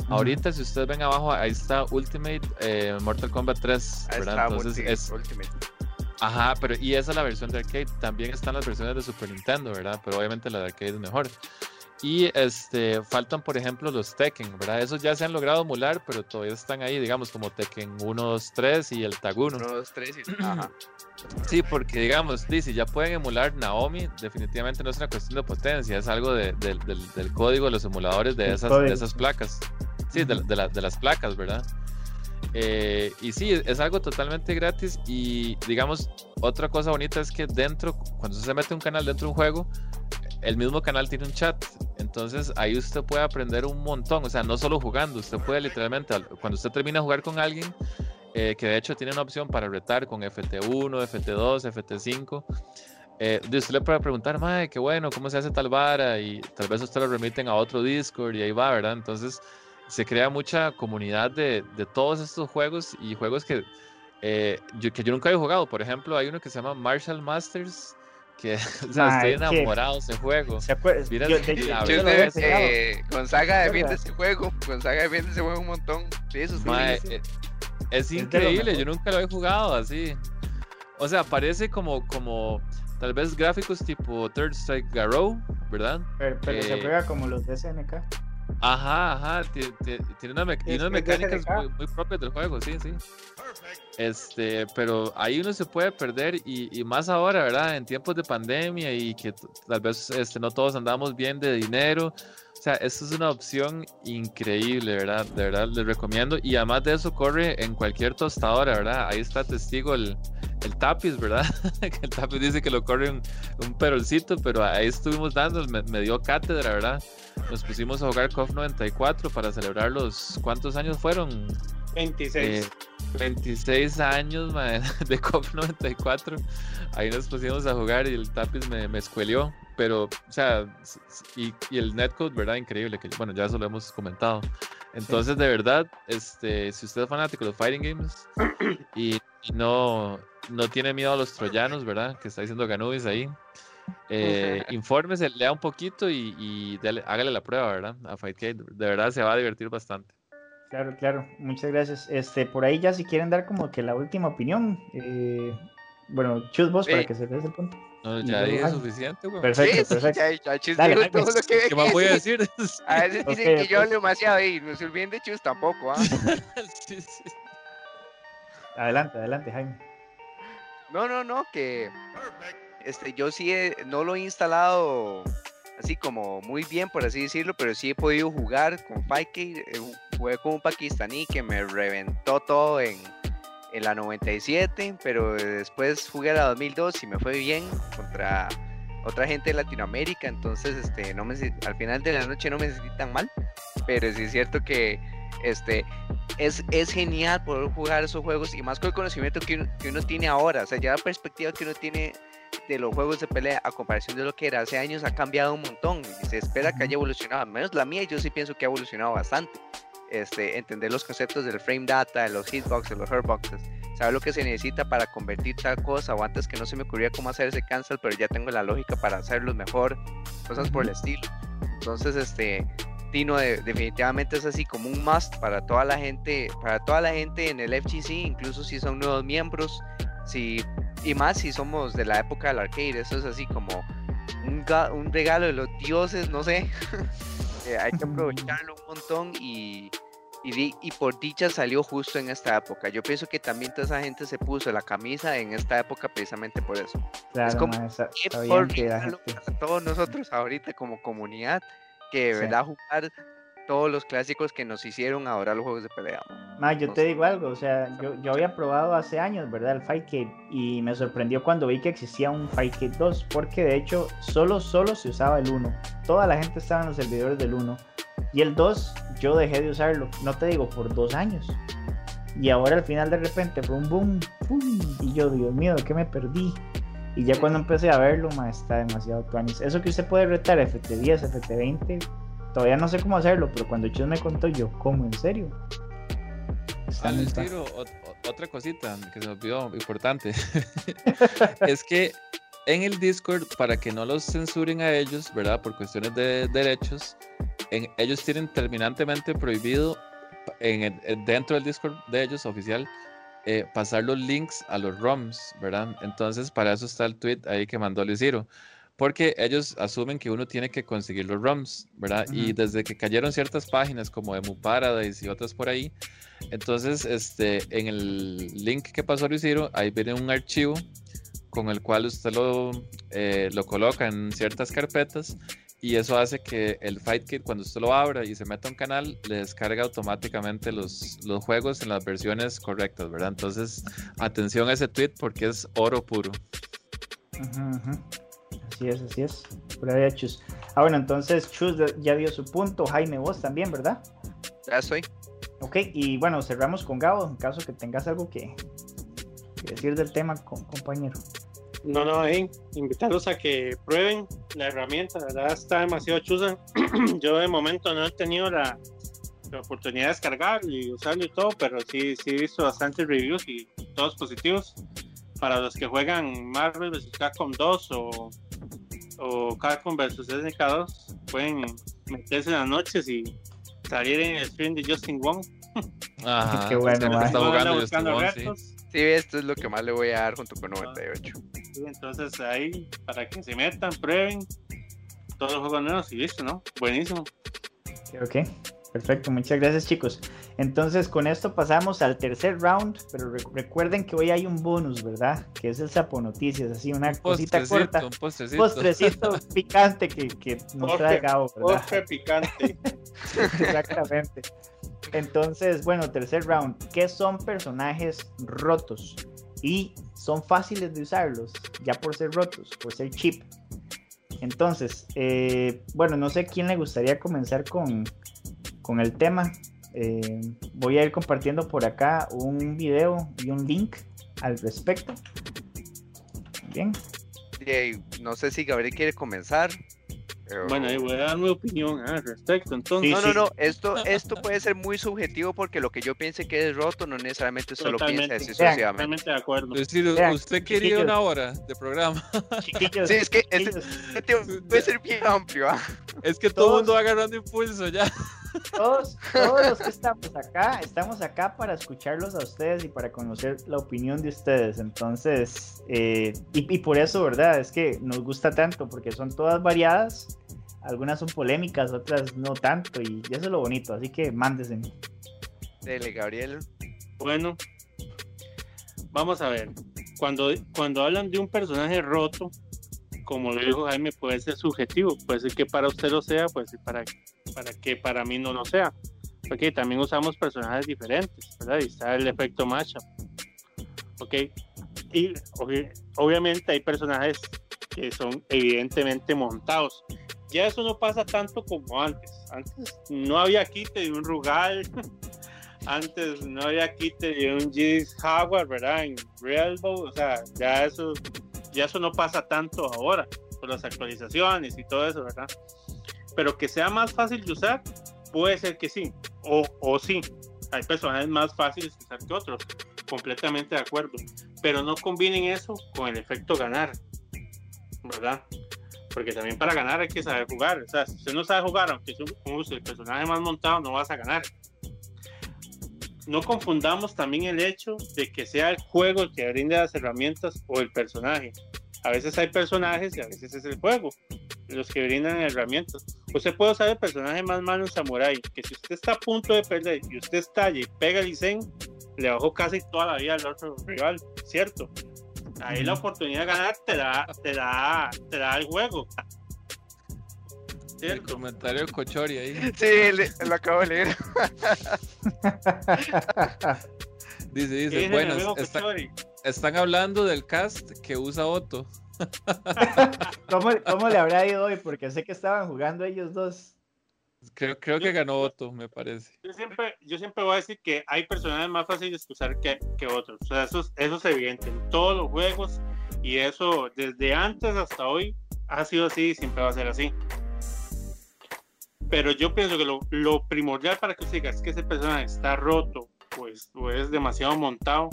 Ahorita, si ustedes ven abajo, ahí está Ultimate eh, Mortal Kombat 3. ¿verdad? Entonces es, Ajá, pero y esa es la versión de arcade. También están las versiones de Super Nintendo, ¿verdad? Pero obviamente la de arcade es mejor. Y este, faltan, por ejemplo, los Tekken, ¿verdad? Esos ya se han logrado emular, pero todavía están ahí, digamos, como Tekken 1, 2, 3 y el Tag 1. 1, 2, 3 y... Ajá. Sí, porque digamos, si ya pueden emular Naomi, definitivamente no es una cuestión de potencia, es algo de, de, del, del código de los emuladores de esas, de esas placas. Sí, de, de, la, de las placas, ¿verdad? Eh, y sí, es algo totalmente gratis y digamos, otra cosa bonita es que dentro, cuando se mete un canal dentro de un juego, el mismo canal tiene un chat. Entonces ahí usted puede aprender un montón, o sea, no solo jugando, usted puede literalmente, cuando usted termina de jugar con alguien, eh, que de hecho tiene una opción para retar con FT1, FT2, FT5. Eh, usted le puede preguntar, madre, qué bueno, ¿cómo se hace tal vara? Y tal vez usted lo remiten a otro Discord y ahí va, ¿verdad? Entonces se crea mucha comunidad de, todos estos juegos y juegos que, eh, yo, que yo nunca he jugado. Por ejemplo, hay uno que se llama Marshall Masters, que o sea, estoy enamorado de ese juego. ¿Se? Mira, Yo- de- la yo Entonces, jugado. eh, Gonzaga defiende ese juego. Gonzaga defiende ese juego un montón. Sí, eso es Mae, sí. eh, es de increíble, yo nunca lo he jugado así. O sea, parece como, como tal vez gráficos tipo Third Strike Garou, ¿verdad? Pero, pero se eh, juega como los de SNK. Ajá, ajá, ti- ti- tiene, una me- y Es- unas de mecánicas muy, muy propias del juego, sí, sí. Este, pero ahí uno se puede perder y, y más ahora, ¿verdad? En tiempos de pandemia y que tal vez este, no todos andamos bien de dinero. O sea, esto es una opción increíble, ¿verdad? De verdad, les recomiendo. Y además de eso, corre en cualquier tostadora, ¿verdad? Ahí está testigo el, el tapiz, ¿verdad? el tapiz dice que lo corre un, un perolcito, pero ahí estuvimos dando, me, me dio cátedra, ¿verdad? Nos pusimos a jugar KOF 94 para celebrar los, ¿cuántos años fueron? 26. Eh, 26 años mae, de COP 94. Ahí nos pusimos a jugar y el tapiz me, me escuelió. Pero, o sea, y, y el netcode, ¿verdad? Increíble. Que, bueno, ya eso lo hemos comentado. Entonces, de verdad, este, si usted es fanático de los fighting games y, y no, no tiene miedo a los troyanos, ¿verdad? Que está diciendo Ganubis ahí. Eh, infórmese, lea un poquito y, y dele- hágale la prueba, ¿verdad? A Fightcade. De verdad se va a divertir bastante. Claro, claro. Muchas gracias. Este, por ahí ya si quieren dar como que la última opinión. eh, bueno, chus vos para Sí. que se vea ese punto. No, ya dije Ay. suficiente, güey. Perfecto, Sí, sí, perfecto. ya, ya Chus Dale, dijo dale, todo lo que ¿Qué más voy a decir? A veces dicen que yo hablo demasiado y no se olviden de Chus tampoco, ¿ah? Sí, sí. Adelante, adelante, Jaime. No, no, no, que este, yo sí he- no lo he instalado así como muy bien, por así decirlo, pero sí he podido jugar con Fike. Jugué con un pakistaní que me reventó todo en, en la 97, pero después jugué a la 2002 y me fue bien contra otra gente de Latinoamérica, entonces este, no me, al final de la noche no me sentí tan mal, pero sí es cierto que este, es, es genial poder jugar esos juegos y más con el conocimiento que uno, que uno tiene ahora. O sea, ya la perspectiva que uno tiene de los juegos de pelea a comparación de lo que era hace años ha cambiado un montón y se espera que haya evolucionado. Al menos la mía, yo sí pienso que ha evolucionado bastante. Este, entender los conceptos del frame data, de los hitboxes, de los hurtboxes, saber lo que se necesita para convertir tal cosa o antes que no se me ocurría cómo hacer ese cancel, pero ya tengo la lógica para hacerlo mejor, cosas por el estilo. Entonces, este, Tino de- definitivamente es así como un must para toda la gente, para toda la gente en el FGC, incluso si son nuevos miembros, si, y más si somos de la época del arcade, eso es así como un, un regalo de los dioses, no sé, Eh, hay que aprovecharlo un montón y, y, di- y por dicha salió justo en esta época. Yo pienso que también toda esa gente se puso la camisa en esta época precisamente por eso. Claro, como- ma, está, Qué está por que la gente. para todos nosotros ahorita como comunidad que de Sí. verdad jugar todos los clásicos que nos hicieron adorar los juegos de pelea. Ma, yo te digo algo, o sea, yo, yo había probado hace años, ¿verdad? El Fightcade y me sorprendió cuando vi que existía un Fightcade 2, porque de hecho solo, solo se usaba el 1. Toda la gente estaba en los servidores del 1. Y el 2 yo dejé de usarlo, no te digo, por dos años. Y ahora al final de repente fue un boom, boom, y yo, Dios mío, ¿de qué me perdí? Y ya cuando empecé a verlo, ma, está demasiado tuanis. Eso que usted puede retar FT10, FT20, todavía no sé cómo hacerlo, pero cuando Chus me contó, yo, ¿cómo? ¿En serio? Está tuanis. tiro ot- ot- otra cosita que se me olvidó, importante. es que en el Discord, para que no los censuren a ellos, ¿verdad? Por cuestiones de derechos, en- ellos tienen terminantemente prohibido en el- en- dentro del Discord de ellos oficial eh, pasar los links a los ROMs, ¿verdad? Entonces, para eso está el tweet ahí que mandó Luisiro. Porque ellos asumen que uno tiene que conseguir los ROMs, ¿verdad? Y desde que cayeron ciertas páginas como Emu Paradise y otras por ahí, entonces este, en el link que pasó Luisiro, ahí viene un archivo con el cual usted lo, eh, lo coloca en ciertas carpetas y eso hace que el Fight Kit cuando usted lo abra y se meta a un canal le descarga automáticamente los, los juegos en las versiones correctas, ¿verdad? Entonces, atención a ese tweet porque es oro puro. Así es, así es. Por ahí, Chus. Ah, bueno, entonces Chus ya dio su punto. Jaime, vos también, ¿verdad? Ya soy. Ok, y bueno, cerramos con Gabo, en caso que tengas algo que, decir del tema, compañero. No, no, eh, invitarlos a que prueben la herramienta, la verdad está demasiado chusa. Yo de momento no he tenido la, oportunidad de descargar y usarlo y todo, pero sí, sí he visto bastantes reviews y todos positivos. Para los que juegan Marvel vs. Capcom 2 o, o Capcom vs. SNK 2, pueden meterse en las noches y salir en el stream de Justin Wong. Ajá, qué bueno, está jugando Justin Wong, sí. Sí, esto es lo que más le voy a dar junto con 98. Sí, entonces ahí, para que se metan, prueben todos los juegos nuevos y listo, ¿no? Buenísimo. Ok, perfecto, muchas gracias chicos. Entonces con esto pasamos al tercer round, pero recuerden que hoy hay un bonus, ¿verdad? Que es el Sapo Noticias, así una cosita corta. Un postrecito. postrecito picante que, que nos trae Gabo, ¿verdad? Postre picante. Exactamente. Entonces, bueno, tercer round. ¿Qué son personajes rotos? Y son fáciles de usarlos, ya por ser rotos, por ser chip. Entonces, eh, bueno, no sé quién le gustaría comenzar con, con el tema. Eh, voy a ir compartiendo por acá un video y un link al respecto. Bien. no sé si Gabriel quiere comenzar. Bueno, ahí voy a dar mi opinión al respecto. Entonces, no, no, no, esto, esto puede ser muy subjetivo porque lo que yo piense que es roto no necesamente solo piensa así Totalmente de acuerdo. Es decir, usted quería una hora de programa. Chiquillos, sí, es que este, puede ser bien amplio. ¿ah? Es que todo el mundo va agarrando impulso ya. Todos, todos los que estamos acá, estamos acá para escucharlos a ustedes y para conocer la opinión de ustedes. Entonces, eh, y, y por eso, ¿verdad? Es que nos gusta tanto, porque son todas variadas algunas son polémicas, otras no tanto, y eso es lo bonito, así que mándese. Dele, Gabriel. Bueno, vamos a ver. Cuando, cuando hablan de un personaje roto, como lo dijo Jaime, puede ser subjetivo, puede ser que para usted lo sea, puede ser para, para que para mí no lo sea. Porque también usamos personajes diferentes, ¿verdad? Y está el efecto matchup. Ok. Y obviamente hay personajes que son evidentemente montados ya eso no pasa tanto como antes. Antes no había quite de un Rugal, antes no había quite de un Gis Howard, ¿verdad? En Realbo, o sea, ya eso, ya eso no pasa tanto ahora, por las actualizaciones y todo eso, ¿verdad? Pero que sea más fácil de usar, puede ser que sí, o, o sí. Hay personajes más fáciles de usar que otros, completamente de acuerdo. Pero no combinen eso con el efecto ganar, ¿verdad? porque también para ganar hay que saber jugar. O sea, si usted no sabe jugar, aunque use el personaje más montado, no vas a ganar. No confundamos también el hecho de que sea el juego el que brinde las herramientas o el personaje. A veces hay personajes y a veces es el juego los que brindan herramientas. Usted puede usar el personaje más malo en Samurai, que si usted está a punto de perder y usted estalla y pega el Isen, le bajó casi toda la vida al otro rival, ¿cierto? Ahí la oportunidad de ganar te da, te da, te da el juego. El comentario Cochori ahí. Sí, lo acabo de leer. dice, dice, bueno, están hablando del cast que usa Otto. ¿Cómo, ¿Cómo, le habrá ido hoy? Porque sé que estaban jugando ellos dos. Creo, creo que ganó Otto, me parece. Yo siempre, yo siempre voy a decir que hay personajes más fáciles de usar que, que otros. O sea, eso, eso es evidente en todos los juegos y eso desde antes hasta hoy ha sido así y siempre va a ser así. Pero yo pienso que lo, lo primordial para que usted diga es que ese personaje está roto pues, o es demasiado montado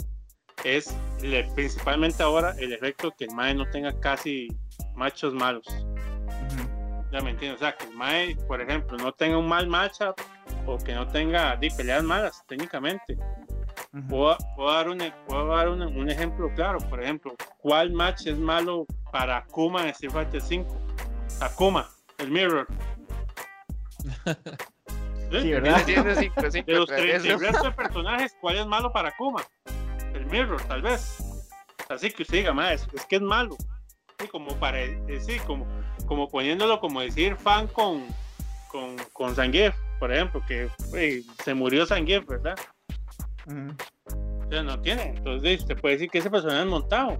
es principalmente ahora el efecto que el MAE no tenga casi machos malos. Ya me entiendo, o sea, que el Mae, por ejemplo, no tenga un mal matchup o que no tenga de peleas malas técnicamente. Puedo, puedo dar, un, puedo dar un, un ejemplo claro. Por ejemplo, ¿cuál match es malo para Akuma en Street Fighter 5? Akuma, el Mirror. Sí, ¿verdad? 305, De los contra eso. 33 de personajes, ¿cuál es malo para Akuma? El Mirror, tal vez. Así que usted diga, "Ma, es, es que es malo. Sí, como para, eh, sí, como, como poniéndolo como decir fan con, con, con Zangief, por ejemplo, que eh, se murió Zangief, ¿verdad? Ujú. O sea, no tiene. Entonces, usted puede decir que ese personaje es montado.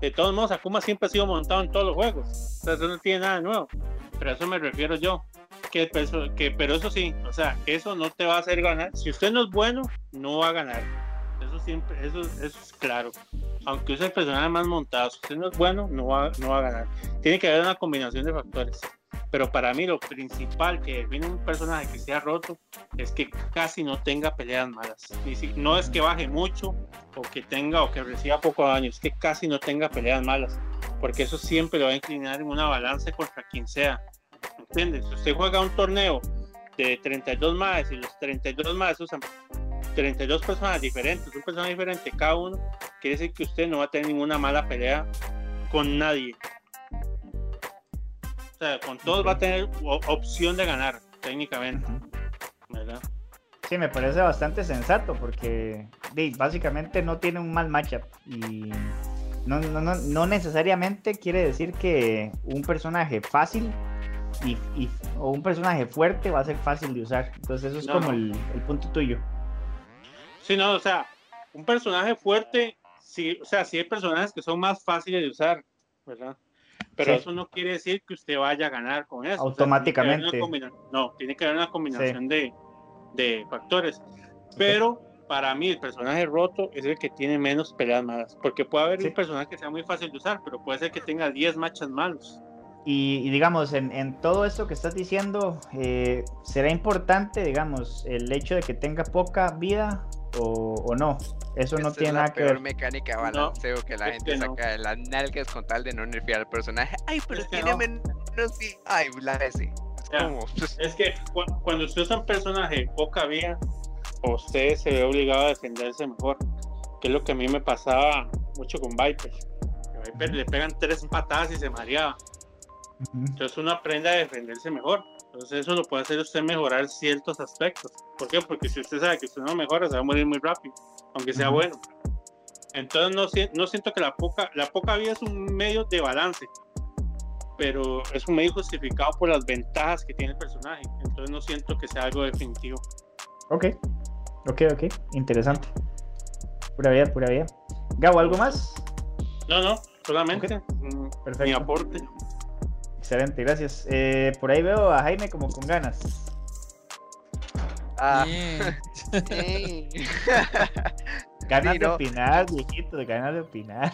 De todos modos, Akuma siempre ha sido montado en todos los juegos. O sea, eso no tiene nada nuevo. Pero a eso me refiero yo. Que, perso- que, pero eso sí, o sea, eso no te va a hacer ganar. Si usted no es bueno, no va a ganar. Eso siempre, eso, es claro. Aunque use el personaje más montado, si usted no es bueno, no va, no va a ganar. Tiene que haber una combinación de factores. Pero para mí lo principal que define un personaje que sea roto es que casi no tenga peleas malas. Si- no es que baje mucho o que tenga o que reciba poco daño, es que casi no tenga peleas malas. Porque eso siempre lo va a inclinar en una balanza contra quien sea. ¿Entiendes? Si usted juega un torneo de 32 más y los 32 más usan 32 personas diferentes, un personaje diferente cada uno, quiere decir que usted no va a tener ninguna mala pelea con nadie. O sea, con todos va a tener opción de ganar, técnicamente. ¿verdad? Sí, me parece bastante sensato porque básicamente no tiene un mal matchup y no, no, no, no necesariamente quiere decir que un personaje fácil y, y- o un personaje fuerte va a ser fácil de usar. Entonces eso es No, como el, el punto tuyo. Sí, no, o sea, un personaje fuerte, sí, o sea, sí hay personajes que son más fáciles de usar, ¿verdad? Pero Sí. eso no quiere decir que usted vaya a ganar con eso. o sea, tiene Automáticamente. no, tiene que haber una combinación de, de factores. Pero para mí el personaje roto es el que tiene menos peleas malas. Porque puede haber Sí. un personaje que sea muy fácil de usar, pero puede ser que tenga 10 matches malos. Y, y digamos, en, en todo esto que estás diciendo, eh, ¿será importante, digamos, el hecho de que tenga poca vida o, o no? Eso no Esta tiene es nada la que peor ver. mecánica de No, balanceo que la gente que no. saca de las nalgas con tal de no nerfear al personaje. Ay, pero Es que tiene no. menos. Ay, la ese. Es pues, Es que cu- cuando usted usa un personaje poca vida, usted se ve obligado a defenderse mejor. Que es lo que a mí me pasaba mucho con Viper. A Viper le pegan tres patadas y se mareaba. Entonces uno aprende a defenderse mejor. Entonces eso lo puede hacer usted mejorar ciertos aspectos. ¿Por qué? Porque si usted sabe que usted no mejora, se va a morir muy rápido, aunque sea Ujú. bueno. Entonces no, no siento que la poca, la poca vida es un medio de balance, pero es un medio justificado por las ventajas que tiene el personaje. Entonces no siento que sea algo definitivo. Ok, ok, ok, interesante. Pura vida, pura vida. Gabo, ¿algo más? No, no, solamente mm, mi aporte. Excelente, gracias. Eh, por ahí veo a Jaime como con ganas. ah, Yeah. Ganas Sí, de ¿no? opinar, viejito, ganas de opinar.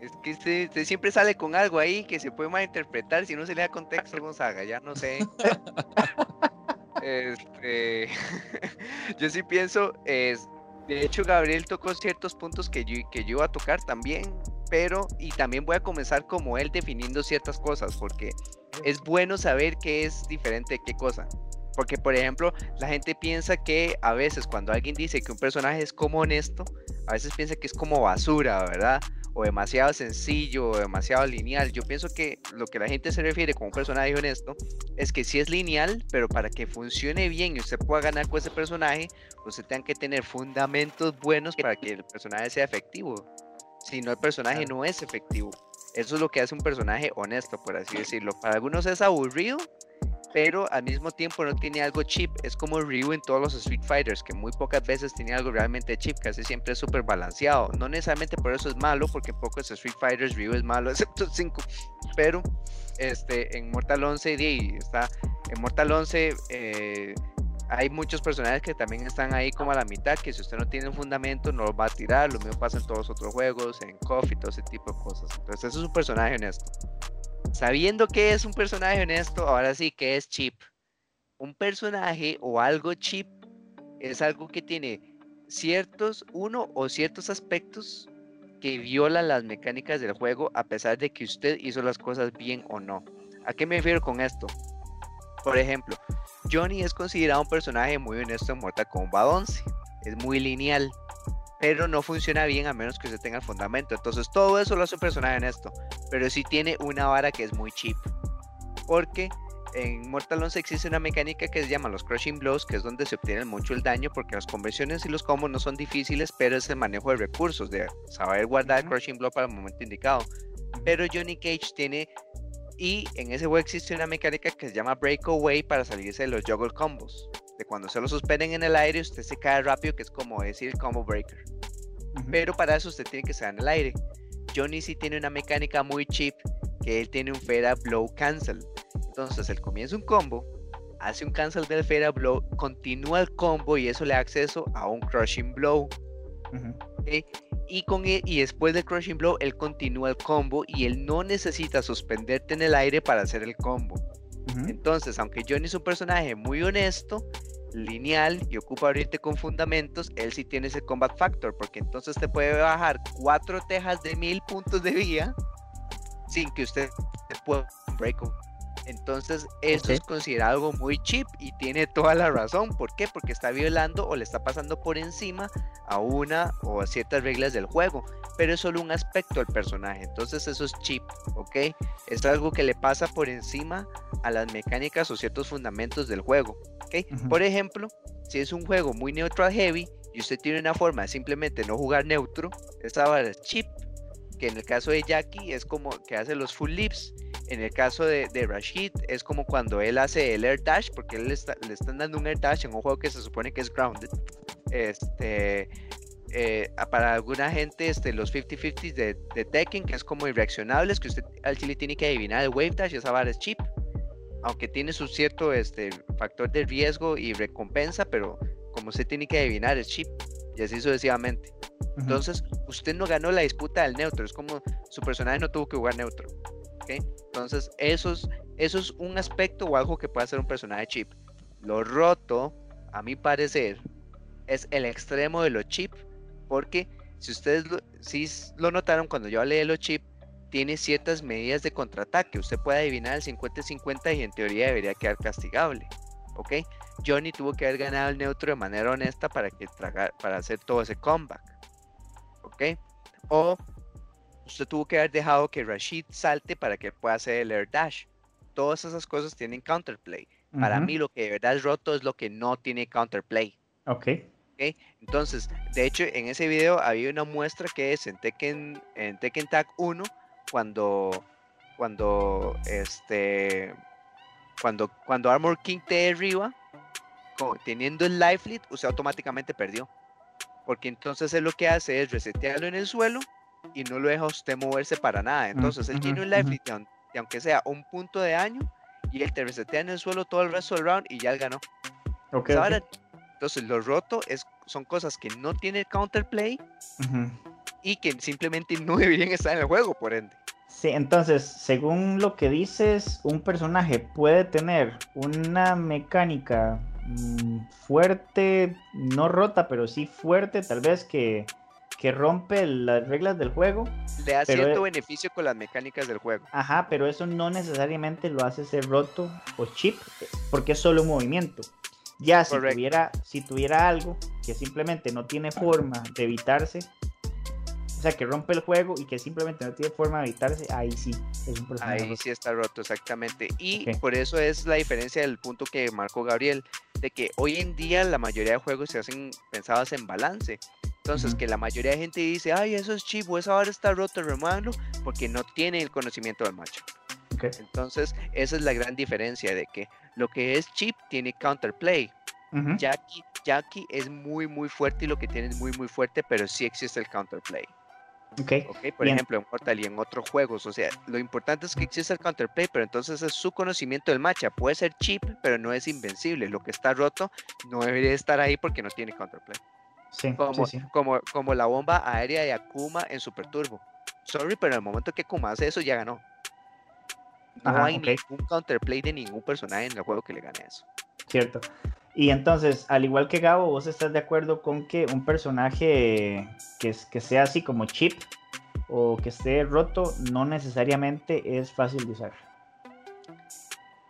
Es que usted, usted siempre sale con algo ahí que se puede malinterpretar si no se le da contexto, Gonzaga, ya no sé. Este, yo sí pienso, es, de hecho Gabriel tocó ciertos puntos que yo, que yo iba a tocar también, pero y también voy a comenzar como él definiendo ciertas cosas, porque es bueno saber qué es diferente de qué cosa. Porque, por ejemplo, la gente piensa que a veces cuando alguien dice que un personaje es como honesto, a veces piensa que es como basura, ¿verdad? O demasiado sencillo, o demasiado lineal. Yo pienso que lo que la gente se refiere con un personaje honesto es que sí es lineal, pero para que funcione bien y usted pueda ganar con ese personaje, usted tenga que tener fundamentos buenos para que el personaje sea efectivo. Si no, el personaje Claro. no es efectivo. Eso es lo que hace un personaje honesto, por así decirlo. Para algunos es aburrido, pero al mismo tiempo no tiene algo cheap. Es como Ryu en todos los Street Fighters, que muy pocas veces tiene algo realmente cheap, casi siempre es súper balanceado. No necesariamente por eso es malo, porque en pocos Street Fighters Ryu es malo, excepto 5. Pero este, en Mortal 11, di, está, en Mortal 11 eh, hay muchos personajes que también están ahí como a la mitad, que si usted no tiene un fundamento no los va a tirar. Lo mismo pasa en todos los otros juegos, en y todo ese tipo de cosas. Entonces eso es un personaje honesto. Sabiendo que es un personaje honesto, ahora sí que es cheap. Un personaje o algo cheap es algo que tiene ciertos, uno o ciertos aspectos que violan las mecánicas del juego a pesar de que usted hizo las cosas bien o no. ¿A qué me refiero con esto? Por ejemplo, Johnny es considerado un personaje muy honesto en Mortal Kombat 11. es muy lineal, pero no funciona bien a menos que usted tenga el fundamento. Entonces todo eso lo hace un personaje en esto, pero sí tiene una vara que es muy cheap, porque en Mortal 11 existe una mecánica que se llama los crushing blows, que es donde se obtiene mucho el daño, porque las conversiones y los combos no son difíciles, pero es el manejo de recursos, de saber guardar el crushing blow para el momento indicado. Pero Johnny Cage tiene, y en ese juego existe una mecánica que se llama breakaway para salirse de los juggle combos. De cuando se lo suspenden en el aire, usted se cae rápido, que es como decir combo breaker. Pero para eso usted tiene que estar en el aire. Johnny sí tiene una mecánica muy cheap, que él tiene un Fera Blow Cancel entonces él comienza un combo, hace un cancel del Fera Blow, continúa el combo y eso le da acceso a un Crushing Blow. Y, con e, y después del Crushing Blow, él continúa el combo y él no necesita suspenderte en el aire para hacer el combo. Entonces, aunque Johnny es un personaje muy honesto, lineal y ocupa abrirte con fundamentos, él sí tiene ese combat factor, porque entonces te puede bajar cuatro tejas de mil puntos de vida sin que usted pueda break entonces, eso es considerado algo muy cheap y tiene toda la razón. ¿Por qué? Porque está violando o le está pasando por encima a una o a ciertas reglas del juego. Pero es solo un aspecto del personaje. Entonces, eso es cheap, ¿ok? Es algo que le pasa por encima a las mecánicas o ciertos fundamentos del juego, ¿ok? Por ejemplo, si es un juego muy neutral heavy y usted tiene una forma de simplemente no jugar neutro, esta va es cheap. Que en el caso de Jackie es como que hace los full lips en el caso de, Rashid, es como cuando él hace el air dash, porque él le están dando un air dash en un juego que se supone que es grounded. Este, eh, para alguna gente, este, los 50-50s de, de, Tekken, que es como irreaccionables, que usted al chile tiene que adivinar el wave dash, esa vara es cheap. Aunque tiene su cierto este, factor de riesgo y recompensa, pero como usted tiene que adivinar, es cheap. Y así sucesivamente. Entonces, usted no ganó la disputa del neutro. Es como su personaje no tuvo que jugar neutro. Entonces, eso es, eso es un aspecto o algo que puede hacer un personaje chip. Lo roto, a mi parecer, es el extremo de lo chip, porque si ustedes lo, si lo notaron cuando yo hablé de lo chip, tiene ciertas medidas de contraataque. Usted puede adivinar el 50-50 y en teoría debería quedar castigable. ¿Ok? Johnny tuvo que haber ganado el neutro de manera honesta para, que tragar, para hacer todo ese comeback. ¿Ok? O usted tuvo que haber dejado que Rashid salte para que pueda hacer el air dash. Todas esas cosas tienen counterplay. Para mí lo que de verdad es roto es lo que no tiene counterplay. Ok. ¿Okay? Entonces, de hecho, en ese video había una muestra que es en Tekken, en Tekken Tag 1, cuando, cuando, este, cuando, cuando Armor King te derriba, teniendo el life lead, usted automáticamente perdió. Porque entonces él lo que hace es resetearlo en el suelo y no lo deja usted moverse para nada. Entonces, él tiene un life y aunque sea un punto de año, y él te resetea en el suelo todo el resto del round y ya él ganó. Entonces, lo roto es, son cosas que no tiene counterplay y que simplemente no deberían estar en el juego, por ende. Sí, entonces, según lo que dices, un personaje puede tener una mecánica mm, fuerte, no rota, pero sí fuerte, tal vez que que rompe las reglas del juego. Le da cierto e beneficio con las mecánicas del juego. Ajá, pero eso no necesariamente lo hace ser roto o chip, porque es solo un movimiento. Ya si tuviera, si tuviera algo que simplemente no tiene forma de evitarse, o sea, que rompe el juego y que simplemente no tiene forma de evitarse, ahí sí es un Ahí sí está roto, exactamente. Y por eso es la diferencia del punto que marcó Gabriel, de que hoy en día la mayoría de juegos se hacen pensados en balance. Entonces, que la mayoría de gente dice, ay, eso es chivo, esa hora está roto, remuévanlo, porque no tiene el conocimiento del macho. Entonces, esa es la gran diferencia de que lo que es chip tiene counterplay. Jackie, Jackie es muy, muy fuerte y lo que tiene es muy, muy fuerte, pero sí existe el counterplay. Okay. okay. Por ejemplo, en Mortal y en otros juegos. O sea, lo importante es que existe el counterplay, pero entonces es su conocimiento del matcha. Puede ser chip, pero no es invencible. Lo que está roto no debería estar ahí porque no tiene counterplay como, Como, como la bomba aérea de Akuma en Super Turbo. Sorry, pero en el momento que Akuma hace eso, ya ganó. No hay ningún counterplay de ningún personaje en el juego que le gane eso. Cierto. Y entonces, al igual que Gabo, ¿vos estás de acuerdo con que un personaje que, que sea así como chip o que esté roto no necesariamente es fácil de usar?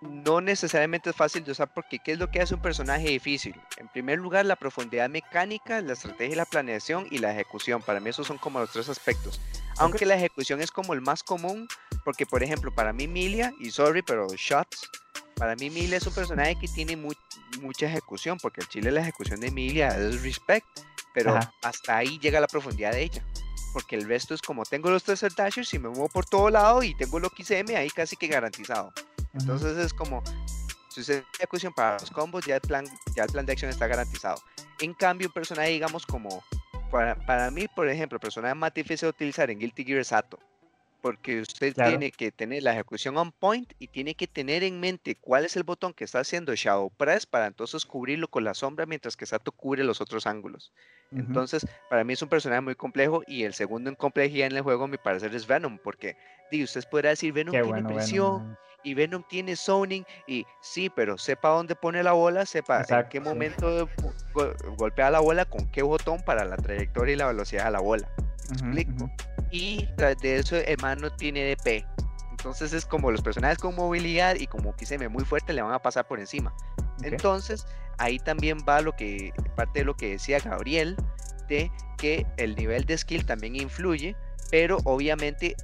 no necesariamente es fácil de usar porque ¿qué es lo que hace un personaje difícil? En primer lugar, la profundidad mecánica, la estrategia la planeación y la ejecución. Para mí esos son como los tres aspectos. Aunque la ejecución es como el más común, porque por ejemplo, para mí Milia, y sorry, pero Shots, para mí Milia es un personaje que tiene mucha ejecución, porque el chile la ejecución de Milia es respect, pero hasta ahí llega la profundidad de ella. Porque el resto es como tengo los tres dashers y me muevo por todo lado y tengo lo XM ahí casi que garantizado. Entonces es como, si usted tiene para los combos, ya el, plan, ya el plan de acción está garantizado. En cambio, un personaje, digamos, como, para, para mí, por ejemplo, el personaje más difícil de utilizar en Guilty Gear es Sato porque usted tiene que tener la ejecución on point y tiene que tener en mente cuál es el botón que está haciendo Shadow Press para entonces cubrirlo con la sombra mientras que Sato cubre los otros ángulos. Entonces, para mí es un personaje muy complejo y el segundo en complejidad en el juego, a mi parecer, es Venom, porque di, usted podrá decir Venom tiene presión y Venom tiene zoning y sí, pero sepa dónde pone la bola, sepa en qué momento golpea la bola, con qué botón para la trayectoria y la velocidad de la bola. explico? Y tras de eso, el man no tiene DP. Entonces es como los personajes con movilidad y como que se ve muy fuerte le van a pasar por encima. Entonces, ahí también va lo que, parte de lo que decía Gabriel, de que el nivel de skill también influye, pero obviamente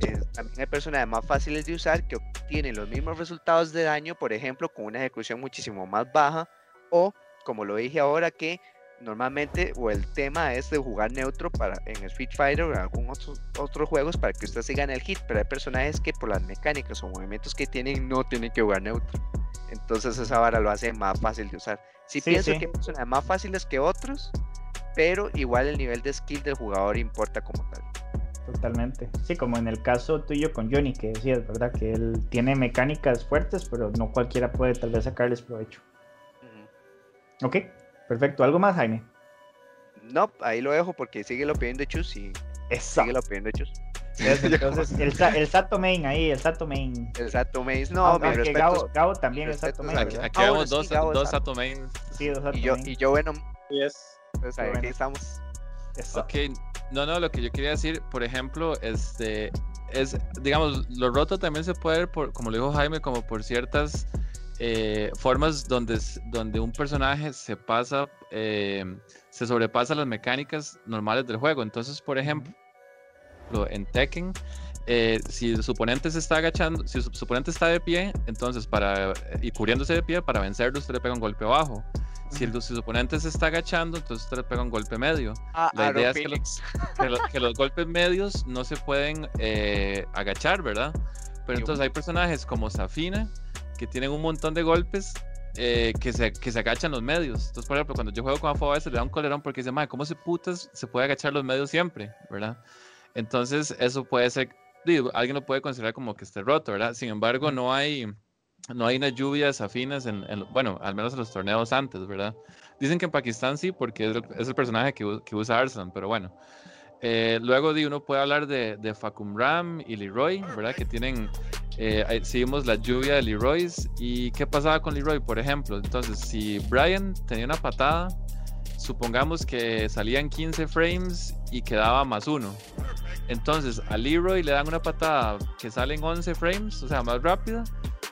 eh, también hay personajes más fáciles de usar que obtienen los mismos resultados de daño, por ejemplo, con una ejecución muchísimo más baja, o como lo dije ahora, que normalmente o el tema es de jugar neutro para en Street Fighter o en algún otro, otros juegos para que usted se gane el hit, pero hay personajes que por las mecánicas o movimientos que tienen no tienen que jugar neutro. Entonces esa vara lo hace más fácil de usar. Sí, pienso que hay personajes más fáciles que otros, pero igual el nivel de skill del jugador importa como tal. Totalmente. Sí, como en el caso tuyo con Johnny, que decías, ¿verdad? Que él tiene mecánicas fuertes, pero no cualquiera puede tal vez sacarles provecho. Ok. Perfecto. ¿Algo más, Jaime? No, ahí lo dejo porque sigue lo pidiendo Chus y sigue lo pidiendo Chus. Entonces, el, el, Sato Main ahí, el Sato Main. El Sato Main, no, mi respeto. Gabo, también es Sato Main. Aquí, aquí ah, dos, dos Sato Main. Sí, dos Sato y yo, Y yo, bueno, yes. pues ahí estamos. Ok, no, no, lo que yo quería decir, por ejemplo, este, es, digamos, lo roto también se puede ver, por, como lo dijo Jaime, como por ciertas eh, formas donde, donde un personaje se pasa, eh, se sobrepasa las mecánicas normales del juego. Entonces, por ejemplo, en Tekken, eh, si su oponente se está agachando, si su, oponente está de pie, entonces para y cubriéndose de pie, para vencerlo, usted le pega un golpe bajo. Si, el, su oponente se está agachando, entonces usted le pega un golpe medio. Ah, la idea es que los, que, los, golpes medios no se pueden agachar, ¿verdad? Pero entonces hay personajes como Safina, que tienen un montón de golpes eh, que, se, que se agachan los medios. Entonces, por ejemplo, cuando yo juego con Afo a veces le da un colerón porque dice, madre, ¿cómo se putas se puede agachar los medios siempre? ¿Verdad? Entonces, eso puede ser, digo, alguien lo puede considerar como que esté roto, ¿verdad? Sin embargo, no hay, no hay unas lluvias afinas, en, bueno, al menos en los torneos antes, ¿verdad? Dicen que en Pakistán sí, porque es el, personaje que, que usa Arslan, pero bueno. Eh, luego de uno puede hablar de, de Facum Ram y Leroy, ¿verdad? Que tienen, eh, seguimos la lluvia de Leroy. ¿Y qué pasaba con Leroy, por ejemplo? Entonces, si Brian tenía una patada, supongamos que salían 15 frames y quedaba más uno. Entonces, a Leroy le dan una patada que sale en 11 frames, o sea, más rápida,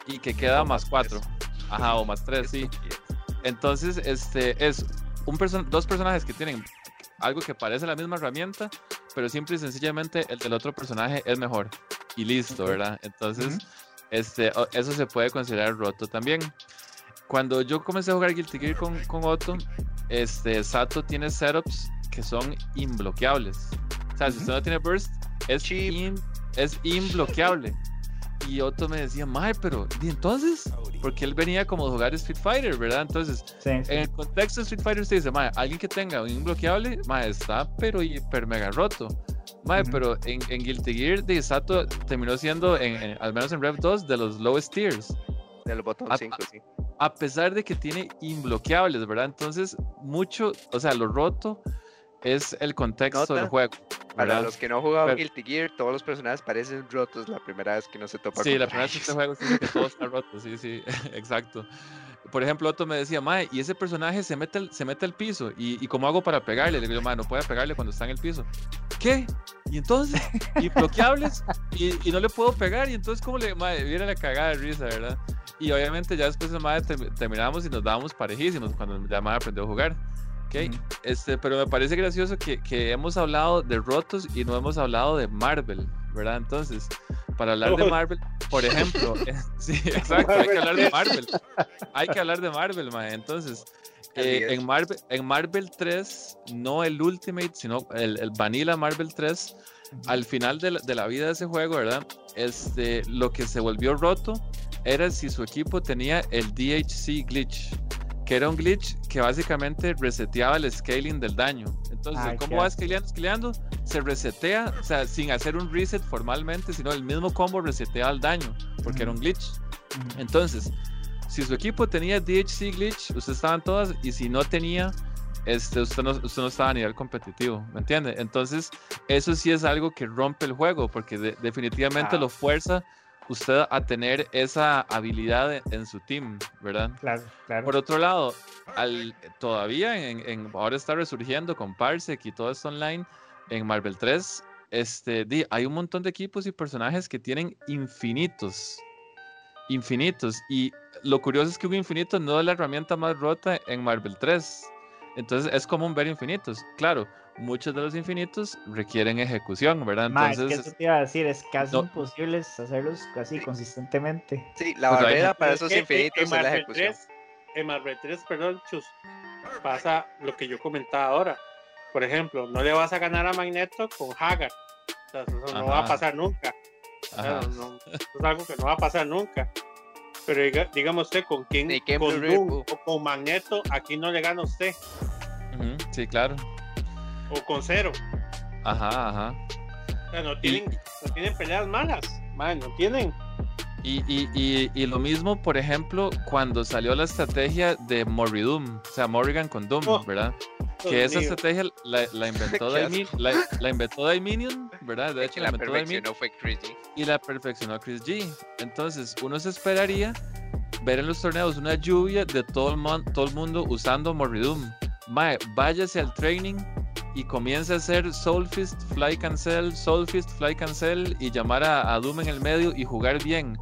y que queda más 4. Ajá, o más 3, sí. Entonces, este es un dos personajes que tienen algo que parece la misma herramienta, pero simple y sencillamente el del otro personaje es mejor. Y listo, ¿verdad? Entonces, este, eso se puede considerar roto también. Cuando yo comencé a jugar Guilty Gear con, con Otto, este, Sato tiene setups que son imbloqueables. O sea, si usted no tiene burst, es, es imbloqueable. Y Otto me decía, mae, pero ¿y entonces? Porque él venía como de jugar Street Fighter, ¿verdad? Entonces, en el contexto de Street Fighter, usted dice, mae, alguien que tenga un imbloqueable, mae, está pero hiper mega roto. Mae, pero en, en, Guilty Gear, de Sato terminó siendo, en, al menos en Rev 2, de los lowest tiers. Del botón 5, sí. A pesar de que tiene imbloqueables, ¿verdad? Entonces, mucho, o sea, lo roto es el contexto del juego. Para los que no han jugado Guilty Gear, todos los personajes parecen rotos la primera vez que no se topa Sí, la primera vez que este juego sí que todo está roto, sí, sí, exacto. Por ejemplo, Otto me decía, Mae, y ese personaje se mete al, se mete al piso, ¿y, y cómo hago para pegarle? Le digo, Mae, no puede pegarle cuando está en el piso. ¿Qué? Y entonces, y bloqueables, y, y, no le puedo pegar, y entonces, ¿cómo le, Mae, viene la cagada de risa, ¿verdad? y obviamente ya después de madre terminamos y nos dábamos parejísimos cuando ya madre aprendió a jugar. Okay. este, pero me parece gracioso que, que, hemos hablado de rotos y no hemos hablado de Marvel, ¿verdad? Entonces, para hablar de Marvel, por ejemplo, sí, exacto, hay que hablar de Marvel. Hay que hablar de Marvel, madre. Entonces, eh, en, Marvel, en Marvel 3, no el Ultimate, sino el, el Vanilla Marvel 3, al final de la, de la, vida de ese juego, ¿verdad? Este, lo que se volvió roto era si su equipo tenía el DHC glitch, que era un glitch que básicamente reseteaba el scaling del daño. Entonces, ¿cómo va scaleando, scaleando? Se resetea, o sea, sin hacer un reset formalmente, sino el mismo combo resetea el daño, porque era un glitch. Entonces, si su equipo tenía DHC glitch, ustedes estaban todas, y si no tenía, este, usted, no, usted no estaba a nivel competitivo, ¿me entiende? Entonces, eso sí es algo que rompe el juego, porque definitivamente lo fuerza usted a tener esa habilidad en, su team, ¿verdad? Claro, claro. Por otro lado, al, todavía en, ahora está resurgiendo con Parsec y todo esto online en Marvel 3. Este, hay un montón de equipos y personajes que tienen infinitos, infinitos. Y lo curioso es que un infinito no es la herramienta más rota en Marvel 3. Entonces es como un ver infinitos. Claro, muchos de los infinitos requieren ejecución, ¿verdad? Entonces, eso te iba a decir, es casi imposible hacerlos casi consistentemente. Sí, la pues barrera para esos infinitos es la ejecución. en Marvel 3, perdón, Chus, pasa lo que yo comentaba ahora. Por ejemplo, no le vas a ganar a Magneto con Hagar. O sea, eso no va a pasar nunca. eso es algo que no va a pasar nunca. Pero digamos usted, ¿con quién? Con Doom o con Magneto, aquí no le gana usted. Sí, claro. O con Cero. Ajá, ajá. O sea, no tienen, no tienen peleas malas. Man, no tienen. Y, y, y, y, lo mismo, por ejemplo, cuando salió la estrategia de Morridum, o sea, Morrigan con Doom, oh, ¿verdad? que esa estrategia la, la inventó Daiminion, la, la, inventó Daiminion, ¿verdad? De hecho, la, la perfeccionó fue Chris G. Y la perfeccionó Chris G. Entonces, uno se esperaría ver en los torneos una lluvia de todo el, todo el mundo usando Morridum. Mae, váyase al training y comienza a hacer Soulfist, Fly Cancel, Soulfist, Fly Cancel y llamar a, a Doom en el medio y jugar bien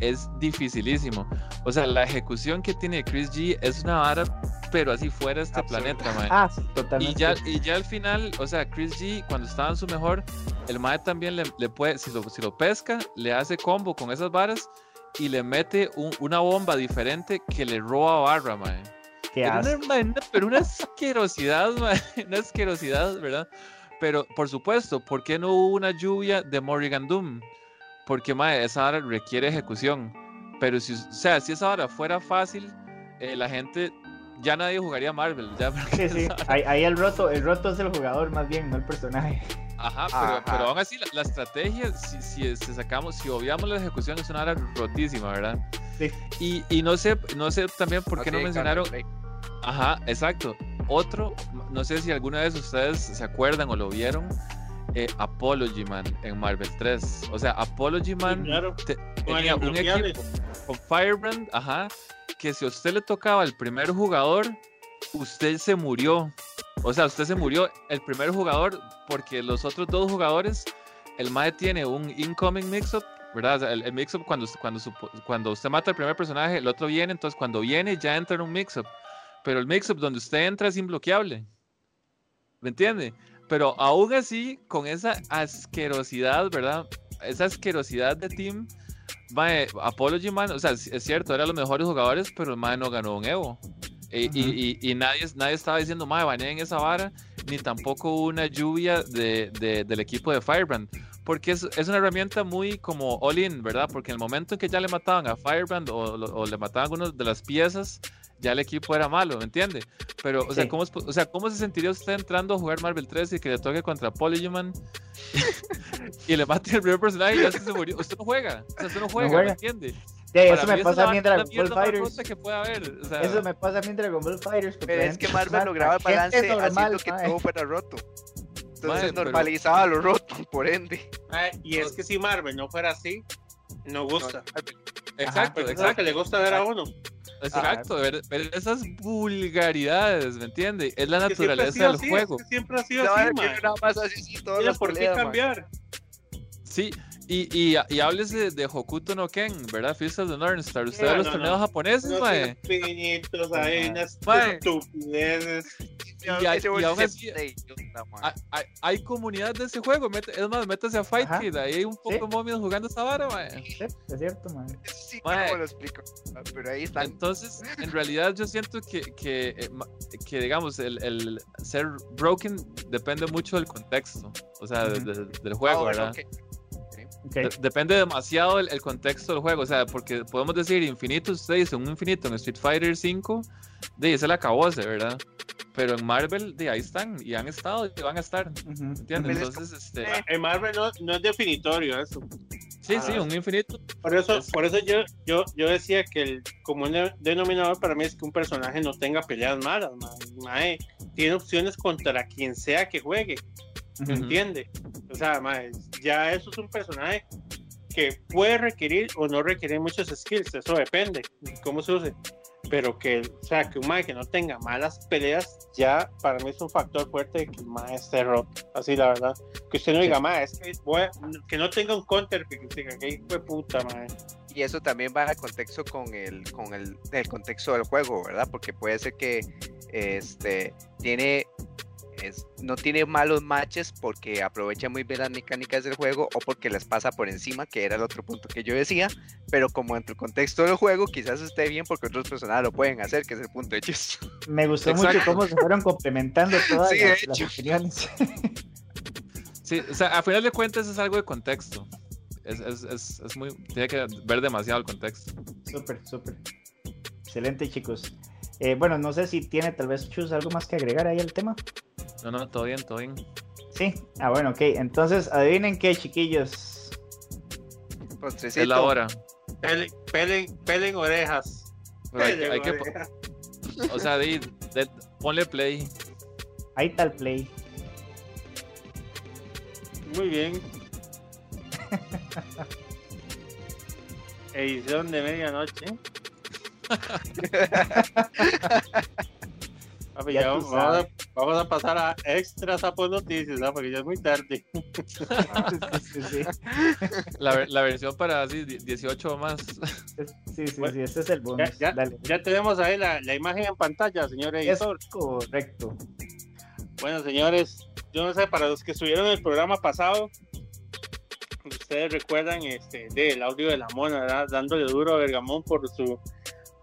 es dificilísimo. O sea, la ejecución que tiene Chris G es una vara, pero así fuera este planeta, mae. Ah, totalmente. Y ya, y ya al final, o sea, Chris G, cuando estaba en su mejor, el mae también le, le puede, si lo, si lo, pesca, le hace combo con esas varas y le mete un, una bomba diferente que le roba barra, mae. Pero una, pero una asquerosidad. Una asquerosidad, ¿verdad? Pero, por supuesto, ¿por qué no hubo una lluvia de Morrigan Doom? porque mae, esa hora requiere ejecución. Pero si, o sea, si esa hora fuera fácil, eh, la gente ya nadie jugaría Marvel. Ya, sí, sí. Ahí, el roto, el roto es el jugador más bien, no el personaje. Ajá, pero, pero aún así la, estrategia, si, si, sacamos, si obviamos la ejecución, es una hora rotísima, ¿verdad? Sí. Y, y no sé, no sé también por qué no mencionaron. Ajá, exacto. Otro, no sé si alguna vez ustedes se acuerdan o lo vieron, eh, Apology Man en Marvel 3. O sea, Apology Man tenía un equipo con Firebrand, ajá, que si a usted le tocaba el primer jugador, usted se murió. O sea, usted se murió el primer jugador porque los otros dos jugadores, el MAE tiene un incoming mix-up, ¿verdad? el, mix-up cuando, cuando, cuando usted mata al primer personaje, el otro viene, entonces cuando viene ya entra en un mix-up. Pero el mix-up donde usted entra es imbloqueable. ¿Me entiende? Pero aún así, con esa asquerosidad, ¿verdad? Esa asquerosidad de team, mae, Apology Man, o sea, es cierto, eran los mejores jugadores, pero el mae no ganó un Evo. Y, y, y, nadie, nadie estaba diciendo, mae, en esa vara, ni tampoco una lluvia de, de, del equipo de Firebrand. Porque es, es, una herramienta muy como all-in, ¿verdad? Porque en el momento en que ya le mataban a Firebrand o, o le mataban algunas de las piezas, ya el equipo era malo, ¿me entiende? Pero, o sea, ¿cómo, o sea, ¿cómo se sentiría usted entrando a jugar Marvel 3 y que le toque contra Polyhuman y le mate el primer personaje y ya se murió? Usted no juega, o sea, usted no juega, ¿me entiende? Sí, eso me pasa a mí en Dragon Ball Fighters. Que puede haber, o sea, eso me pasa a mí en Dragon Ball Fighters. Pero es que Marvel lograba el balance haciendo que todo fuera roto. Entonces normalizaba lo roto, por ende. y es que si Marvel no fuera así, no gusta. exacto, exacto. que le gusta ver a uno. Exacto, ver, esas vulgaridades, ¿me entiendes? Es la naturaleza del juego. siempre ha sido así, nada más así, sí, todos ¿Por qué cambiar? Sí, Y, y, y hables de, de, Hokuto no Ken, ¿verdad? Fist of the Northern Star. Ustedes No, los no, torneos no. japoneses, mae. pinitos ahí, unas Mae. estupideces. Y, hay- y aún así, hay, hay, comunidad de ese juego. es más, métase a Fight Ajá. Kid. Ahí hay un poco Sí. de momios jugando esa vara, mae. Sí, es cierto, man. Sí. ¿cómo lo explico? Pero ahí están. Entonces, en realidad yo siento que, que, eh, que digamos, el, el ser broken depende mucho del contexto, o sea, de- Ujú. de- del Ah, juego, bueno, ¿verdad? ok. De- depende demasiado el, el contexto del juego, o sea, porque podemos decir infinito, usted dice un infinito en Street Fighter 5, de ahí se le acabó ese, ¿verdad? Pero en Marvel, de ahí están, y han estado y van a estar, Ujú. ¿entiendes? Entonces, este, Eh. En Marvel no, no es definitorio eso. sí, sí, ah, un infinito, Por eso, Es- por eso yo, yo, yo decía que el común de- denominador para mí es que un personaje no tenga peleas malas, mae. Mae, tiene opciones contra quien sea que juegue, ¿me Ujú. entiende? O sea, mae, ya eso es un personaje que puede requerir o no requerir muchos skills, eso depende de cómo se use. Pero que, o sea, que un mae que no tenga malas peleas, ya para mí es un factor fuerte de que el mae esté roto. Así la verdad. Que usted no diga, mae, es que, voy a- que no tenga un counter que diga, que de puta, mae. Y eso también va al contexto con el, con el, el contexto del juego, ¿verdad? Porque puede ser que este tiene es- no tiene malos matches porque aprovecha muy bien las mecánicas del juego o porque les pasa por encima, que era el otro punto que yo decía, pero como entre el contexto del juego quizás esté bien porque otros personajes lo pueden hacer, que es el punto de chiste. Me gustó Exacto. mucho cómo se fueron complementando todas Sí, las, las opiniones. sí, o sea, a final de cuentas es algo de contexto, es, es, es, es muy, tiene que ver demasiado el contexto. súper, súper. Excelente, chicos. Eh, bueno, no sé si tiene tal vez Chus algo más que agregar ahí al tema. No, no, todo bien, todo bien. Sí. Ah, bueno, ok. Entonces, adivinen qué, chiquillos. Postrecito. Es la hora. Pelen, pelen, pelen orejas. Pero hay, Pelen hay que, o sea, de- ponle play. Ahí está el play. Muy bien. Edición de medianoche. Papi, Ya ya vamos, vamos sabes. a, vamos a pasar a extra sapo noticias, ¿ah? porque ya es muy tarde. sí, sí, sí. La, ver- la versión para así, die- 18 o más. Sí, sí, Bueno, sí, ese es el bonus. ya- Dale. ya tenemos ahí la, la imagen en pantalla, señor Es editor. correcto. Bueno, señores, yo no sé, para los que estuvieron en el programa pasado, ustedes recuerdan este del audio de la mona, ¿verdad? dándole duro a Bergamón por su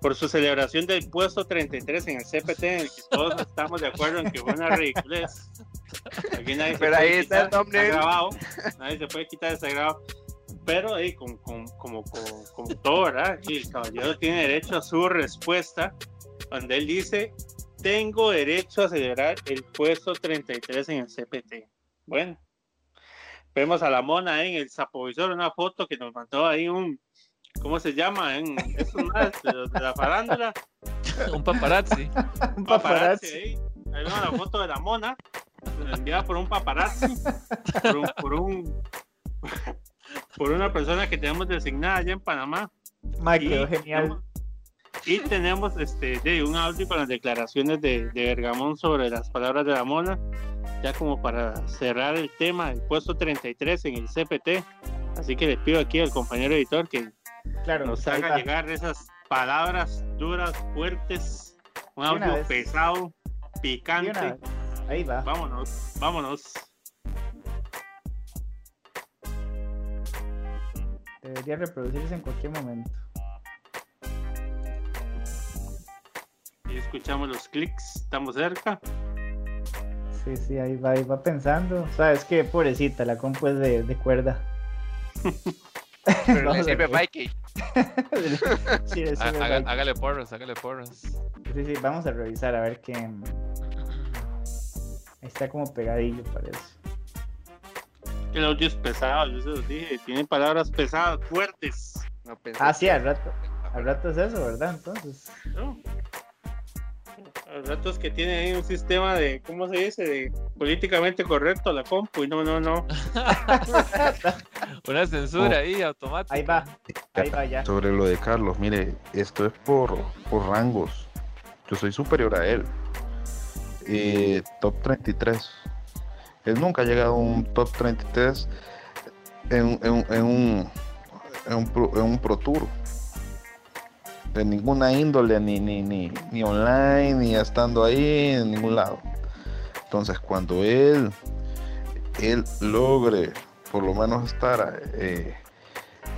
por su celebración del puesto 33 en el CPT, en el que todos estamos de acuerdo en que fue una ridiculez. Aquí nadie se Pero puede ahí está el quitar, thumbnail. grabado, nadie se puede quitar, está grabado. Pero ahí, como, como, como, como, como todo, ¿verdad? El caballero tiene derecho a su respuesta, donde él dice, tengo derecho a celebrar el puesto 33 en el CPT. Bueno, vemos a la mona ahí en el zapovisor, una foto que nos mandó ahí un, ¿cómo se llama? En, es una de, los de la farándula, un paparazzi. Un paparazzi paparazzi. ahí. Ahí vemos la foto de la mona, enviada por un paparazzi, por un, por un- por una persona que tenemos designada allá en Panamá. Ma, Y quedó genial. tenemos- Y tenemos este, de un audio con las declaraciones de, de Bergamón sobre las palabras de la mona, ya como para cerrar el tema del puesto 33 en el CPT. Así que les pido aquí al compañero editor que Claro, nos haga llegar esas palabras duras, fuertes, un audio vez. pesado, picante. Ahí va. Vámonos, vámonos. Debería reproducirse en cualquier momento. Y escuchamos los clics, estamos cerca. Sí, sí, ahí va, ahí va pensando. Sabes que pobrecita, la compu es de, de cuerda. Pero le Vamos sirve. Mikey. Sí, le Há- sirve haga- para- hágale porras, hágale porras. sí, sí, vamos a revisar a ver qué. Ahí está como pegadillo, parece. El audio es pesado, yo se los dije, tiene palabras pesadas, fuertes. No Ah, sí, al rato. Al rato es eso, ¿verdad? Entonces. ¿no? Los ratos que tiene ahí un sistema de, ¿cómo se dice? De políticamente correcto la compu y no, no, no. Una censura ahí automática. Ahí va. Ahí va ya. Sobre lo de Carlos, mire, esto es por, por rangos. Yo soy superior a él. Eh, top 33. Él nunca ha llegado a un top 33 en, en- en un, en, un pro, en un Pro Tour. De ninguna índole, ni, ni, ni, ni online, ni estando ahí, en ningún lado. Entonces, cuando él, él logre por lo menos estar eh,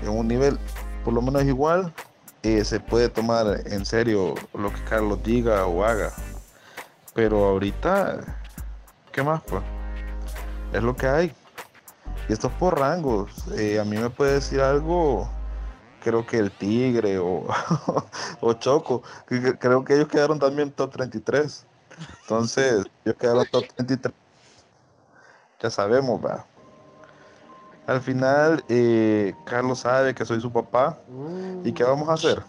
en un nivel por lo menos igual, eh, se puede tomar en serio lo que Carlos diga o haga. Pero ahorita, ¿qué más pues? Es lo que hay. Y esto es por rangos. Eh, a mí me puede decir algo, creo que el Tigre o, o Choco, creo que ellos quedaron también top 33. Entonces, ellos quedaron top 33. Ya sabemos, va. Al final, eh, Carlos sabe que soy su papá. ¿Y qué vamos a hacer?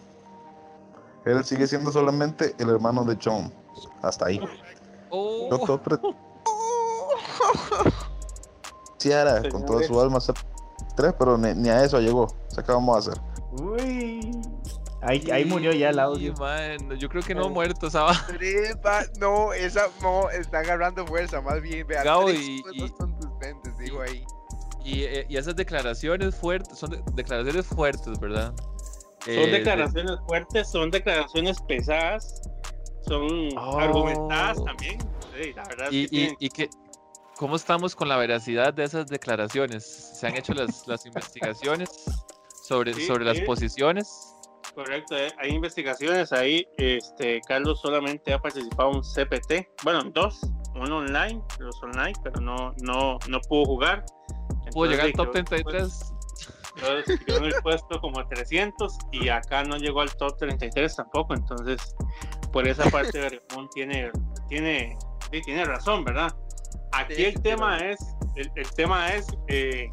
Él sigue siendo solamente el hermano de John. Hasta ahí. Oh, Doctor Quisiera con toda su alma tres, pero ni, ni a eso llegó. O sea, ¿qué vamos a hacer? Uy. Ahí, ahí murió ya el audio. Sí, man, yo creo que no ha muerto, ¿sabes? Tres, va- no, esa no está agarrando fuerza, más bien, vea, Gabo, tres y- cosas y- contundentes, digo ahí. Y, eh, y esas declaraciones fuertes, son de- declaraciones fuertes, ¿verdad? Son Eh, de- declaraciones fuertes, son declaraciones pesadas, son Oh. argumentadas también. Sí, la verdad es y, que y, tienen- y que, ¿cómo estamos con la veracidad de esas declaraciones? ¿Se han hecho las, las investigaciones sobre, Sí, sobre las sí. posiciones? Correcto, eh, hay investigaciones ahí. Este, Carlos solamente ha participado en un CPT, bueno, en dos, uno online, los online, pero no, no, no pudo jugar. ¿Pudo llegar al top quedó- 33? Entonces quedó en el puesto como 300 y acá no llegó al top 33 tampoco. Entonces, por esa parte, Bergamón tiene, tiene, sí, tiene razón, ¿verdad? Aquí Sí, el tema es, el, el tema es, eh,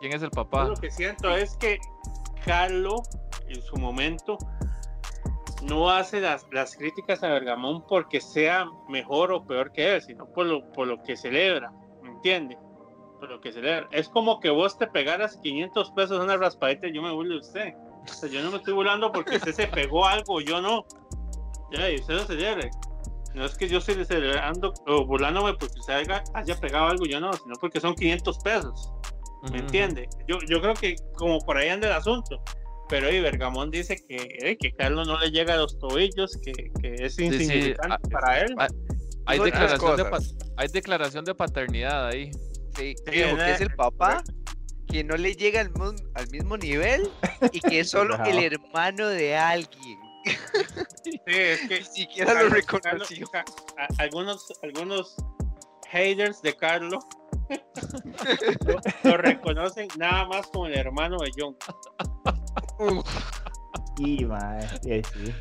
¿Quién es el yo papá? lo que siento es que Carlo, en su momento, no hace las, las críticas a Bergamón porque sea mejor o peor que él, sino por lo, por lo que celebra, ¿me entiende? Por lo que celebra. Es como que vos te pegaras 500 pesos en una raspadita y yo me burlo de usted. O sea, yo no me estoy burlando porque usted se pegó algo, yo no. Ya, y usted lo celebre. No es que yo esté celebrando o burlándome porque usted haya, haya pegado algo, yo no, sino porque son 500 pesos. ¿Me Ujú, entiende? Yo, yo creo que como por ahí anda el asunto. Pero ahí Bergamón dice que, eh, que Carlos no le llega a los tobillos, que, que es sí, insignificante ah, para él. ah, Hay tres declaración, de hay declaración de paternidad ahí. Sí, Sí, que es el papá, que no le llega al, al mismo nivel y que es solo el hermano de alguien. Sí, es que Ni siquiera lo reconoció. Carlos- a- algunos, algunos haters de Carlos lo, lo reconocen nada más como el hermano de John. Y, sí, sí.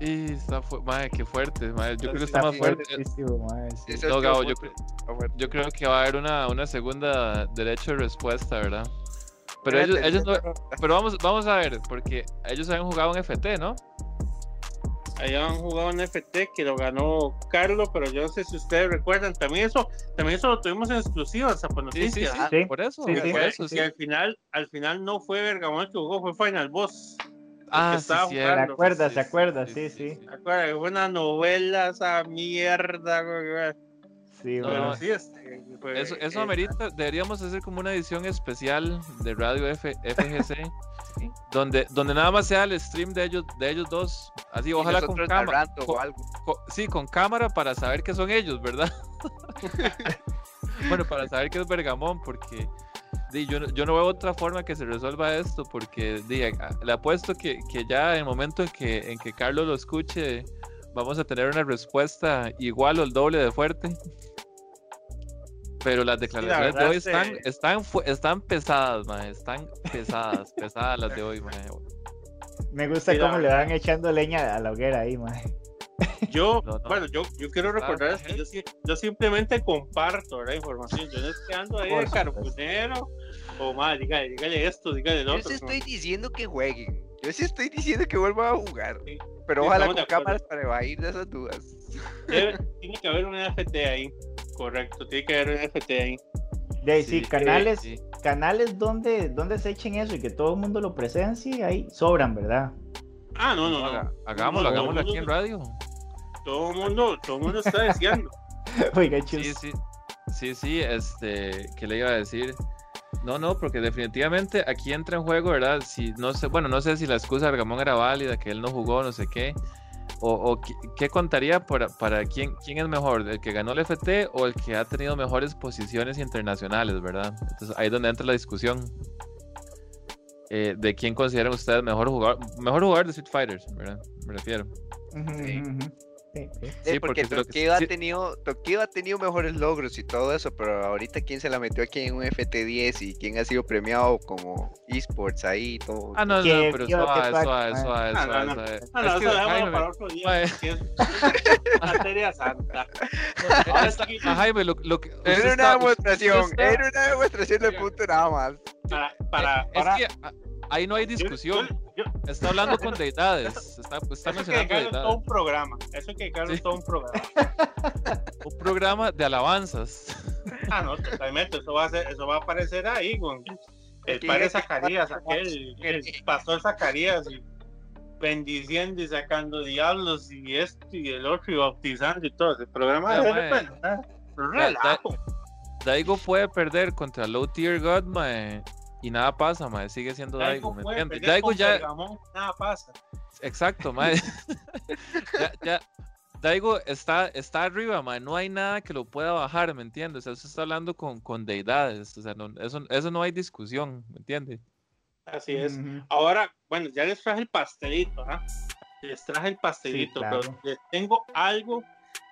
Y está fu- madre, qué fuerte, madre. Yo creo que está, Está más fuerte. fuertísimo, mae, sí. Eso No, estuvo Gabo, muy- yo, creo- muy fuerte. yo creo que va a haber una, una segunda derecho de respuesta, ¿verdad? Pero ellos, ellos no, pero vamos, vamos a ver, porque ellos habían jugado en FT, ¿no? Allá han jugado un FT que lo ganó Carlos, pero yo no sé si ustedes recuerdan. También eso, también eso lo tuvimos en exclusiva, sea, por Sí, sí, noticias. sí, Ah, sí. por eso, Sí, Y sí. por eso, al final, al final no fue Bergamón el que jugó, fue Final Boss. Ah, sí, sí, Se jugando. acuerda, sí, se sí, acuerda, sí, sí, sí, sí. sí. Acuérdate, fue una novela esa mierda, güey. Sí, No, mae. Pero no, sí, este, fue- Eso, eso eh, amerita, deberíamos hacer como una edición especial de Radio F, FGC, donde, donde nada más sea el stream de ellos, de ellos dos, así, y ojalá con cámara, narrando o algo. sí, con cámara para saber que son ellos, ¿verdad? bueno, para saber que es Bergamón, porque di, yo, no- yo no veo otra forma que se resuelva esto, porque di, le apuesto que, que ya en el momento en que, en que Carlos lo escuche, vamos a tener una respuesta igual o el doble de fuerte. Pero las declaraciones de hoy están, están, están pesadas, mae, están pesadas, pesadas las de hoy, mae. Me gusta Sí, la cómo le van echando leña a la hoguera ahí, mae. Yo, No, no. bueno, yo, yo quiero recordar que yo, si- yo simplemente comparto la información. Yo no estoy ando ahí de carbonero o más, dígale, dígale esto, dígale lo Yo otro. sí ¿no? estoy diciendo que jueguen. Yo sí estoy diciendo que vuelvan a jugar. Sí, Pero sí, ojalá con cámaras para evadir de esas dudas. Debe- tiene que haber un FT ahí. Correcto, tiene que haber un FT ahí. De ahí, sí, Sí, canales, sí. canales donde, donde se echen eso y que todo el mundo lo presencie, ahí sobran, ¿verdad? Ah, no, no, no. Haga- hagámoslo, No, no, hagámoslo aquí en radio. Todo el mundo, todo el mundo está deseando. Oiga, chus. Sí, sí. Sí, sí, este, ¿qué le iba a decir? No, no, porque definitivamente aquí entra en juego, ¿verdad? Si no sé, bueno, no sé si la excusa de Argamón era válida, que él no jugó, no sé qué. O, o qué, qué contaría para, para quién, quién es mejor, el que ganó el FT o el que ha tenido mejores posiciones internacionales, ¿verdad? Entonces ahí es donde entra la discusión eh, de quién consideran ustedes mejor jugador, mejor jugador de Street Fighters, ¿verdad? Me refiero. Sí. Sí, sí. Sí, porque, porque creo que ha tenido, Tokido ha tenido mejores logros y todo eso, pero ahorita quién se la metió aquí en un FT10 y quién ha sido premiado como esports ahí y todo. Ah, no, no, pero suave, suave, ah. suave, Ah, no, suave, no. suave. Ah, no, Es que, eso dejémoslo Jaime, para otro día. es materia santa. Jaime, lo, lo que. Era una demostración, era una demostración de punto nada más. para, para, es para- que ah, ahí no hay yo- discusión. Yo- Está hablando con deidades. Está, está eso hay que mencionando dedicarle todo deidades. un programa. Eso que dedicarle Sí. todo un programa. Un programa de alabanzas. Ah, no, totalmente. Eso va a, ser, eso va a aparecer ahí con el padre Zacarías, aquel, el pastor Zacarías, y bendiciendo y sacando diablos y esto y el otro y bautizando y todo. ese programa Ya, de repente, ah, relajo. Daigo puede perder contra Low Tier God, mae, y nada pasa, mae. Sigue siendo Daigo, Daigo ¿me entiendes? Daigo con ya. Pergamón, nada pasa. Exacto, mae. ya, ya. Daigo está, está arriba, mae. No hay nada que lo pueda bajar, ¿me entiendes? O sea, usted está hablando con, con deidades. O sea, no- eso, eso no hay discusión, ¿me entiendes? Así es. Ahora, bueno, ya les traje el pastelito, ¿ah? Les traje el pastelito, claro. pero les tengo algo,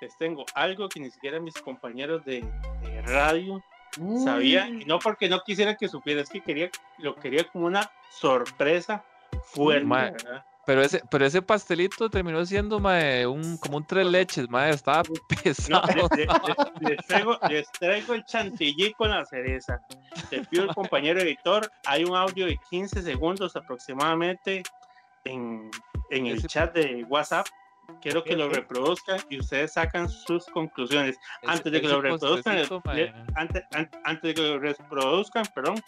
les tengo algo que ni siquiera mis compañeros de, de radio sabían, y no porque no quisiera que supiera, es que quería, lo quería como una sorpresa fuerte. Pero ese, pero ese pastelito terminó siendo, mae, un, como un tres leches, mae. Estaba No, pesado. le- le- le- les, traigo, les traigo el chantilly con la cereza. Te pido el compañero editor, hay un audio de 15 segundos aproximadamente en, en el Ese- chat de WhatsApp. Quiero que lo reproduzcan y ustedes sacan sus conclusiones. Antes de que lo reproduzcan, les- antes, an- antes de que lo reproduzcan, perdón,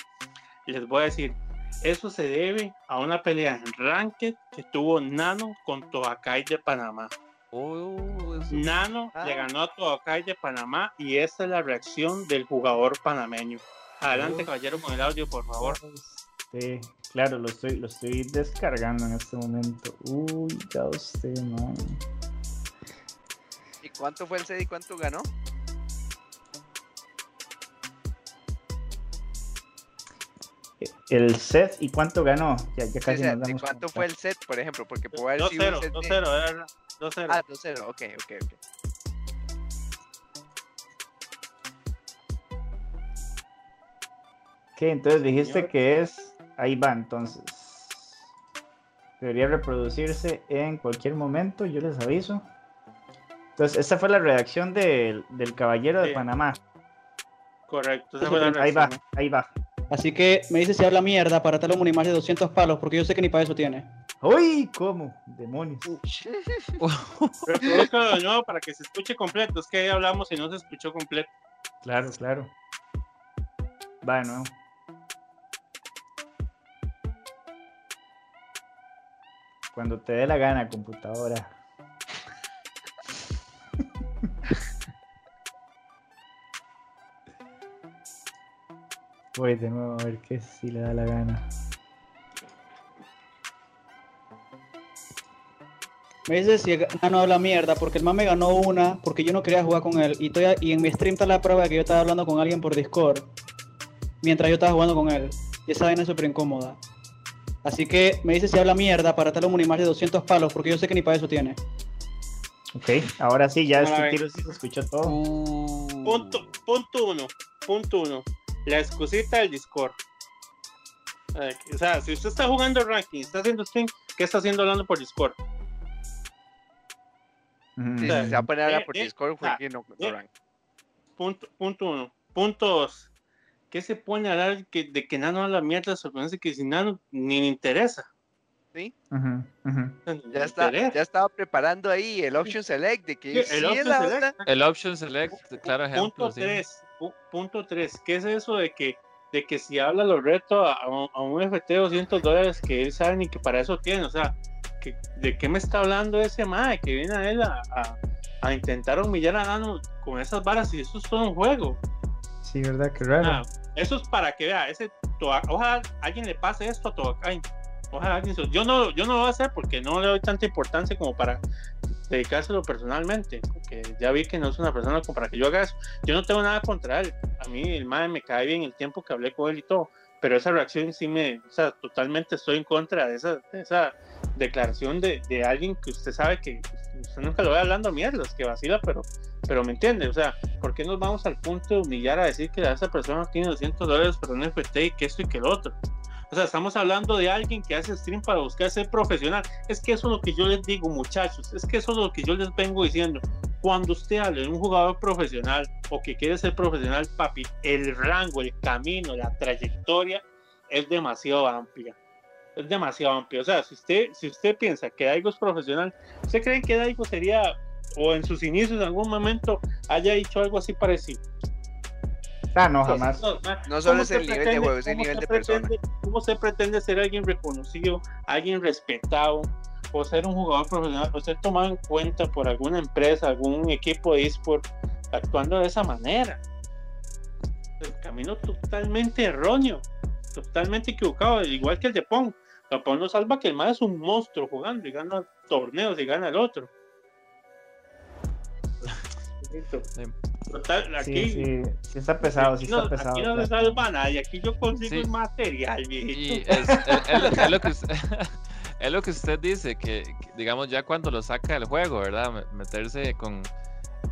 les voy a decir, eso se debe a una pelea en Ranked que tuvo Nano con Toakai de Panamá. Oh, Nano Ah. le ganó a Toakai de Panamá y esta es la reacción del jugador panameño. Adelante, Oh. caballero, con el audio, por favor. Sí, claro, lo estoy, lo estoy descargando en este momento. Uy, ya usted, man. ¿Y cuánto fue el set y cuánto ganó? El set y cuánto ganó. Ya, ya O casi sea, nos ¿de damos cuánto cuenta. fue el set, por ejemplo? Porque puede haber sido un 2-0, set de- 2-0, era 2-0. Ah, 2-0, ok, ok, ok. Ok, entonces dijiste Señor. que es. Ahí va, entonces. Debería reproducirse en cualquier momento, yo les aviso. Entonces, esta fue la redacción del, del Caballero de Sí. Panamá. Correcto, esa fue la Ahí va, ahí va. Así que me dice si habla mierda para darle un Unimar de 200 palos, porque yo sé que ni para eso tiene. ¡Uy! ¿Cómo? Demonios. Reproduzcanlo de nuevo para que se escuche completo. Es que ahí hablamos y no se escuchó completo. Claro, claro. Va Cuando te dé la gana, computadora. Voy de nuevo a ver qué si le da la gana. Me dice si no habla mierda, porque el man me ganó una, porque yo no quería jugar con él. Y, estoy y en mi stream está la prueba de que yo estaba hablando con alguien por Discord, mientras yo estaba jugando con él. Y esa vaina es súper incómoda. Así que me dice si habla mierda para darle un Unimar de 200 palos, porque yo sé que ni para eso tiene. Ok, ahora sí, ya este tiro sí se escuchó todo. Uh, Punto, punto uno, punto uno. La excusita del Discord. Eh, O sea, si usted está jugando ranking, está haciendo stream, ¿qué está haciendo hablando por Discord? Sí, sea, se va a poner a hablar eh, por eh, Discord, fue ah, que no, no eh. rank. Punto, punto uno. Punto dos. ¿Qué se pone a hablar que, de que Nano habla mierda? Sorprende que si Nano ni le interesa. Ni Ya, está, ya estaba preparando ahí el option select de que Sí, sí el es option la select. onda. El option select, claro ejemplo. Punto sí. 3, punto 3, ¿qué es eso de que, de que si habla los retos a, a un- a FT 200 dólares que él sabe ni que para eso tiene? O sea, que, ¿de qué me está hablando ese mae que viene a él a, a- a intentar humillar a Nano con esas varas y eso es todo un juego? Sí, ¿verdad? Qué raro. Ah, eso es para que vea, ese ojalá alguien le pase esto a Toacain. Ojalá alguien yo no, yo no lo voy a hacer porque no le doy tanta importancia como para dedicárselo personalmente, porque ya vi que no es una persona como para que yo haga eso. Yo no tengo nada contra él. A mí el madre me cae bien el tiempo que hablé con él y todo, pero esa reacción sí me, o sea, totalmente estoy en contra de esa, de esa declaración de, de alguien que usted sabe que usted nunca lo ve hablando mierdas, que vacila, pero, pero me entiende, o sea, ¿por qué nos vamos al punto de humillar a decir que esa persona tiene 200 dólares por un NFT y que esto y que el otro? O sea, estamos hablando de alguien que hace stream para buscar ser profesional. Es que eso es lo que yo les digo, muchachos. Es que eso es lo que yo les vengo diciendo. Cuando usted habla de un jugador profesional o que quiere ser profesional, papi, el rango, el camino, la trayectoria es demasiado amplia. Es demasiado amplia. O sea, si usted, si usted piensa que Daigo es profesional, ¿usted cree que Daigo sería, o en sus inicios en algún momento, haya dicho algo así parecido? Ah, no, jamás. No, solo ¿cómo es el nivel de juego, es el nivel de persona. pretende- ¿Cómo se pretende ser alguien reconocido, alguien respetado, o ser un jugador profesional, o ser tomado en cuenta por alguna empresa, algún equipo de eSport, actuando de esa manera? El camino totalmente erróneo, totalmente equivocado, igual que el de Pong. El Pong no salva que el más es un monstruo jugando y gana torneos y gana el otro. Total, aquí, Sí, sí, sí está pesado, sí Aquí no, está pesado. aquí no se salva nadie, aquí yo consigo Sí. el material, viejito. es, es- es- es lo que usted, es lo que usted dice, que, que, digamos ya cuando lo saca del juego, ¿verdad? Me- Meterse con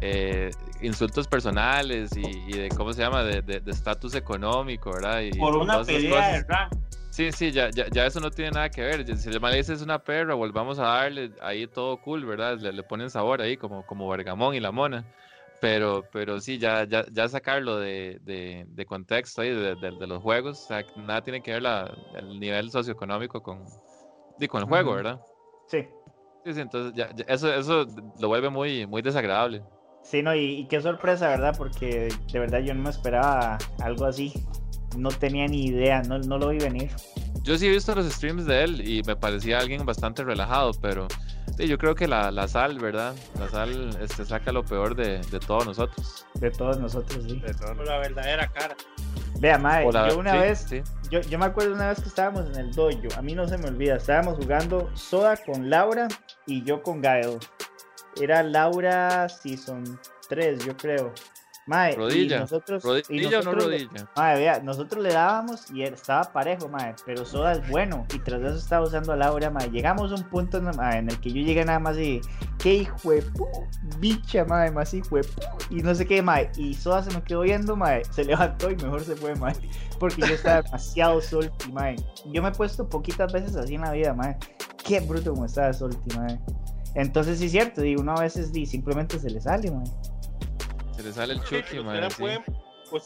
eh, insultos personales y, y de, ¿cómo se llama? De de- de estatus económico, ¿verdad? Y Por una pelea de cosas. rank. Sí, sí, ya, ya, ya eso no tiene nada que ver. Si el mal dice es una perra, volvamos a darle ahí todo cool, ¿verdad? Le, le ponen sabor ahí, como, como Bergamón y la mona. Pero, pero sí, ya, ya, ya sacarlo de, de, de contexto ahí, de, los juegos, o sea, nada tiene que ver la, el nivel socioeconómico con, con el juego. ¿verdad? Sí, Sí, sí, entonces ya, ya eso, eso lo vuelve muy, muy desagradable. sí, no, y, y qué sorpresa, ¿verdad? Porque de verdad yo no me esperaba algo así. No tenía ni idea, no, no lo vi venir. Yo sí he visto los streams de él y me parecía alguien bastante relajado, pero sí, yo creo que la, la sal, ¿verdad? La sal este, saca lo peor de, de todos nosotros. De todos nosotros, sí. Por la verdadera cara. Vea, Mae, la- yo una sí, vez, sí. yo, yo me acuerdo una vez que estábamos en el dojo, a mí no se me olvida, estábamos jugando Soda con Laura y yo con Gael. Era Laura Season 3, yo creo. Mae, y Rodilla, nosotros, y ¿Rodilla o no nosotros- rodilla? Mae, vea, nosotros le dábamos y estaba parejo, mae, pero Soda es bueno y tras eso estaba usando a Laura, mae. Llegamos a un punto mae, en el que yo llegué nada más y qué hijo de pu, bicha, mae, más hijo de pu, y no sé qué, mae. Y Soda se me quedó viendo, mae, se levantó y mejor se fue, mae, porque yo estaba demasiado salty, mae. Yo me he puesto poquitas veces así en la vida, mae. Qué bruto como estaba salty, mae. Entonces sí es cierto, y uno a veces di, simplemente se le sale, mae. Se le sale el chucky, sí.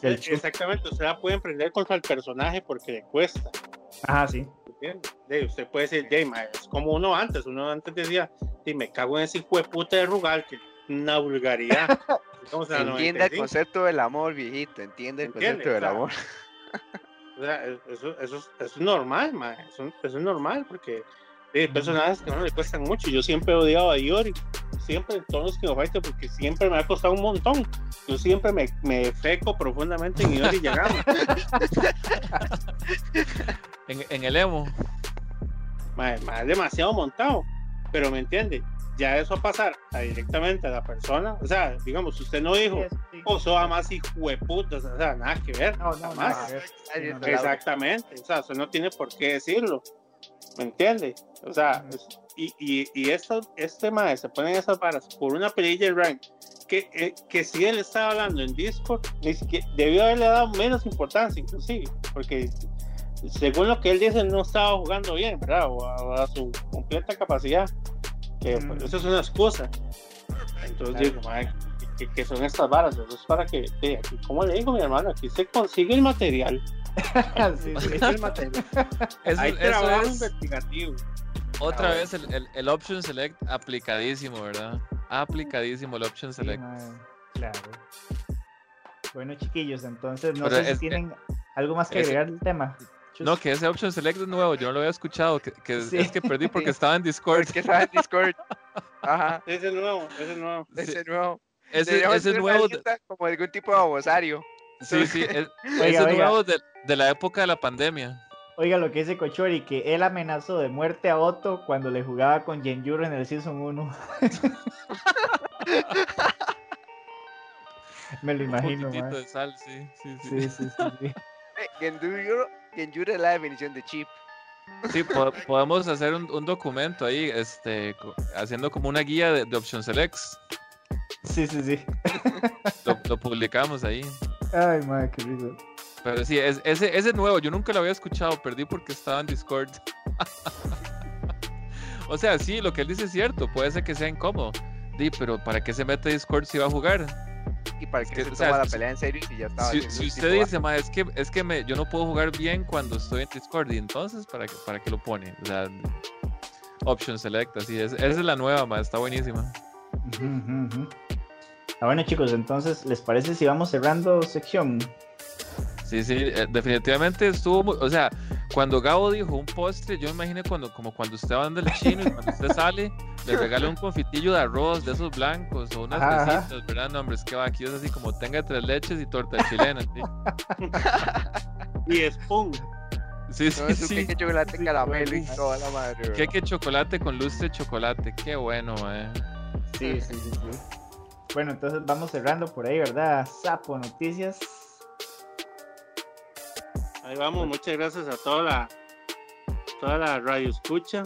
El chuki. exactamente, usted la puede emprender contra el personaje porque le cuesta. Ajá, sí. De, usted puede decir, "Dey, ma, es como uno antes, uno antes decía, "Di, me cago en ese hijo de puta de Rugal, que es una vulgaridad. Entiende el 95. concepto del amor, viejito. Entiende el Entiende, concepto del o sea, amor. O sea, eso, eso, es- eso es normal, ma, Eso, eso es normal porque hay personajes que no le cuestan mucho. Yo siempre he odiado a Iori, siempre en todos los King of Fighters porque siempre me ha costado un montón. Yo siempre me, me feco profundamente en Iori Yagami. En, en el emo. es demasiado montado. Pero me entiende, ya eso pasar a directamente a la persona. O sea, digamos, usted no dijo, o soa más hijo de puta, o sea, nada que ver. No, que Sí, no. Exactamente, o sea, usted no tiene por qué decirlo, ¿me entiende? O sea, y, y, y esto, este mae se ponen esas varas por una pelilla de rank que, eh, que si él estaba hablando en Discord, ni siquiera, debió haberle dado menos importancia, inclusive, porque según lo que él dice, él no estaba jugando bien, ¿verdad? O a, o a su completa capacidad, que pues, Mm. eso es una excusa. Entonces Claro. digo, mae, que, que son estas varas, eso es para que, eh, aquí, como le digo, mi hermano, aquí se consigue el material. Sí, sí. Es el material. Eso, Hay eso trabajo es investigativo. Otra Ah, vez el, el, el Option Select aplicadísimo, ¿verdad? Aplicadísimo el Option Sí, Select. mae, claro. Bueno, chiquillos, entonces no Pero sé si es- tienen algo más que agregar del tema. Chus. No, que ese Option Select es nuevo, yo no lo había escuchado. Que, que Sí. Es que perdí porque estaba en Discord. Porque estaba en Discord. Ajá. Ese es nuevo, ese es nuevo. Sí, Ese nuevo. Ese, ese es nuevo. de- Como de algún tipo de abosario. Sí, sí, es, Oiga, ese oiga. nuevo de, de la época de la pandemia. Oiga lo que dice Cochori, que él amenazó de muerte a Otto cuando le jugaba con Genjuro en el Season 1. Me lo Un imagino, poquitito mae. de sal, sí, sí, sí. Sí, sí, sí, sí. Eh, Genjuro, Genjuro es la definición de chip. Sí, po- podemos hacer un, un documento ahí, este, co- haciendo como una guía de, de Option Selects. Sí, sí, sí. Lo, lo publicamos ahí. Ay, madre, qué risa. Pero sí, es, ese, ese nuevo, yo nunca lo había escuchado, perdí porque estaba en Discord. o sea, sí, lo que él dice es cierto, puede ser que sea incómodo. Di, pero ¿para qué se mete Discord si va a jugar? Y para que, se o sea, toma la pelea en serio y ya estaba Si, si usted dice, ma, es que, es que me, yo no puedo jugar bien cuando estoy en Discord, y entonces, ¿para qué, para qué lo pone? O sea, Option Select, así es. Esa es la nueva, ma, está buenísima. Ujú. Ah, bueno, chicos, entonces, ¿les parece si vamos cerrando sección? Sí, sí, eh, definitivamente estuvo muy, o sea, cuando Gabo dijo un postre, yo me imaginé cuando, como cuando usted va del chino y cuando usted sale, le regala un confitillo de arroz de esos blancos o unas besitas, ¿verdad? No, hombre, es que va aquí es así como tenga tres leches y torta chilena, ¿sí? Y Spoon. Sí, sí, sí. queque chocolate caramelo y toda la madre. Queque chocolate con lustre de chocolate, qué bueno, eh. Sí, sí, sí, sí. Bueno, entonces vamos cerrando por ahí, ¿verdad? Sapo Noticias. Ahí vamos, muchas gracias a toda la toda la radio escucha.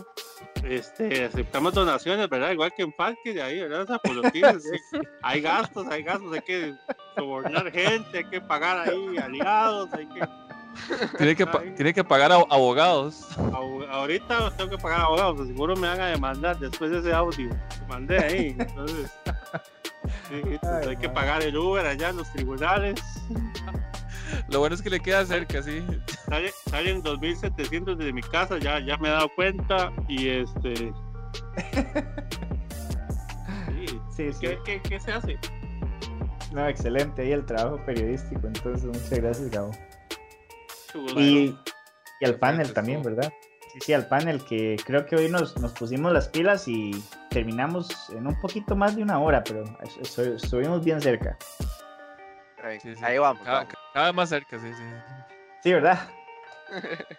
Este, aceptamos donaciones, ¿verdad? Igual que en Parque, de ahí, ¿verdad? O sea, por los ¿eh? Hay gastos, hay gastos, hay que sobornar gente, hay que pagar ahí aliados, hay que... Tiene que, tiene que pagar a abogados. Abo- Ahorita tengo que pagar abogados, pues seguro me van a demandar después de ese audio mandé ahí. Entonces, sí, entonces Ay, hay que pagar el Uber allá en los tribunales. Lo bueno es que le queda cerca, sí. Sale- Salen 2.700 desde mi casa, ya, ya me he dado cuenta. Y este. Sí, Sí, sí. ¿Qué, qué, qué se hace? No, excelente ahí el trabajo periodístico, entonces muchas gracias, Gabo. Y, y al panel también. ¿verdad? Sí, sí, al panel que creo que hoy nos, nos pusimos las pilas y terminamos en un poquito más de una hora, pero es- es- estuvimos bien cerca. Ahí, Sí, sí. ahí vamos. Cada, vamos. cada vez más cerca, sí, sí. Sí, ¿verdad?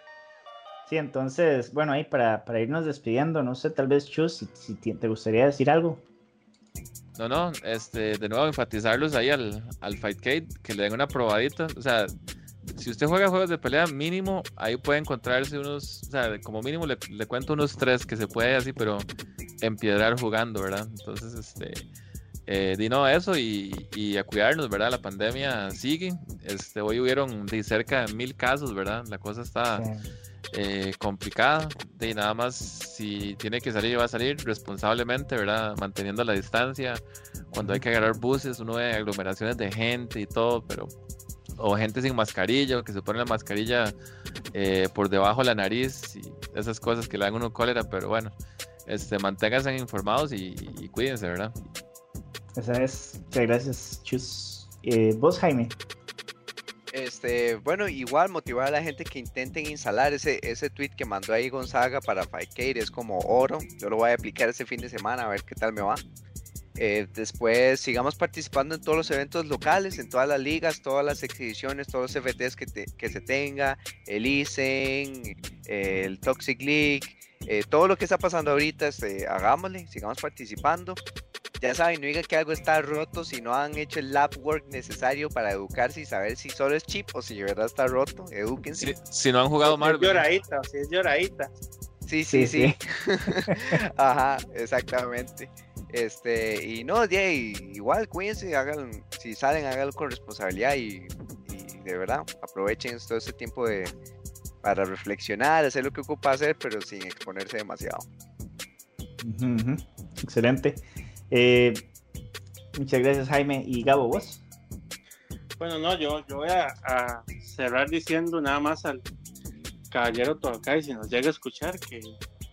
Sí, entonces, bueno, ahí para, para irnos despidiendo, no sé, tal vez Chus, si, si te gustaría decir algo. No, no, este, de nuevo enfatizarlos ahí al, al Fightcade, que le den una probadita. O sea, si usted juega juegos de pelea, mínimo, ahí puede encontrarse unos, o sea, como mínimo le, le cuento unos tres que se puede así, pero empiedrar jugando, ¿verdad? Entonces, este, eh, di no eso y, y a cuidarnos, ¿verdad? La pandemia sigue. Este, hoy hubieron de cerca de mil casos, ¿verdad? La cosa está eh, complicada. Y nada más, si tiene que salir, va a salir responsablemente, ¿verdad? Manteniendo la distancia. Cuando hay que agarrar buses, uno ve aglomeraciones de gente y todo, pero. O gente sin mascarilla, o que se pone la mascarilla eh, por debajo de la nariz y esas cosas que le dan uno cólera, pero bueno, este, manténganse informados y, y cuídense, ¿verdad? Esa es. Muchas gracias, Chus. Eh, ¿Vos, Jaime? Este, bueno, igual motivar a la gente que intenten instalar ese, ese tweet que mandó ahí Gonzaga para Fightcade es como oro. Yo lo voy a aplicar este fin de semana a ver qué tal me va. Eh, después sigamos participando en todos los eventos locales, en todas las ligas, todas las exhibiciones, todos los FTs que, te- que se tenga, el ISEN, el Toxic League, eh, todo lo que está pasando ahorita, este, hagámosle, sigamos participando. Ya saben, no digan que algo está roto si no han hecho el lab work necesario para educarse y saber si solo es chip o si de verdad está roto. Edúquense. Si, si no han jugado Si es Marvel. lloradita, si es lloradita. Sí, sí, Sí, sí. Ajá, exactamente. Este, y no, ya, y- igual cuídense, hagan, si salen, háganlo con responsabilidad y, y de verdad, aprovechen todo este tiempo de, para reflexionar, hacer lo que ocupa hacer, pero sin exponerse demasiado. Excelente. Eh, muchas gracias, Jaime. ¿Y Gabo, vos? Bueno, no, yo, yo voy a, cerrar diciendo nada más al caballero Tokai, si nos llega a escuchar, que,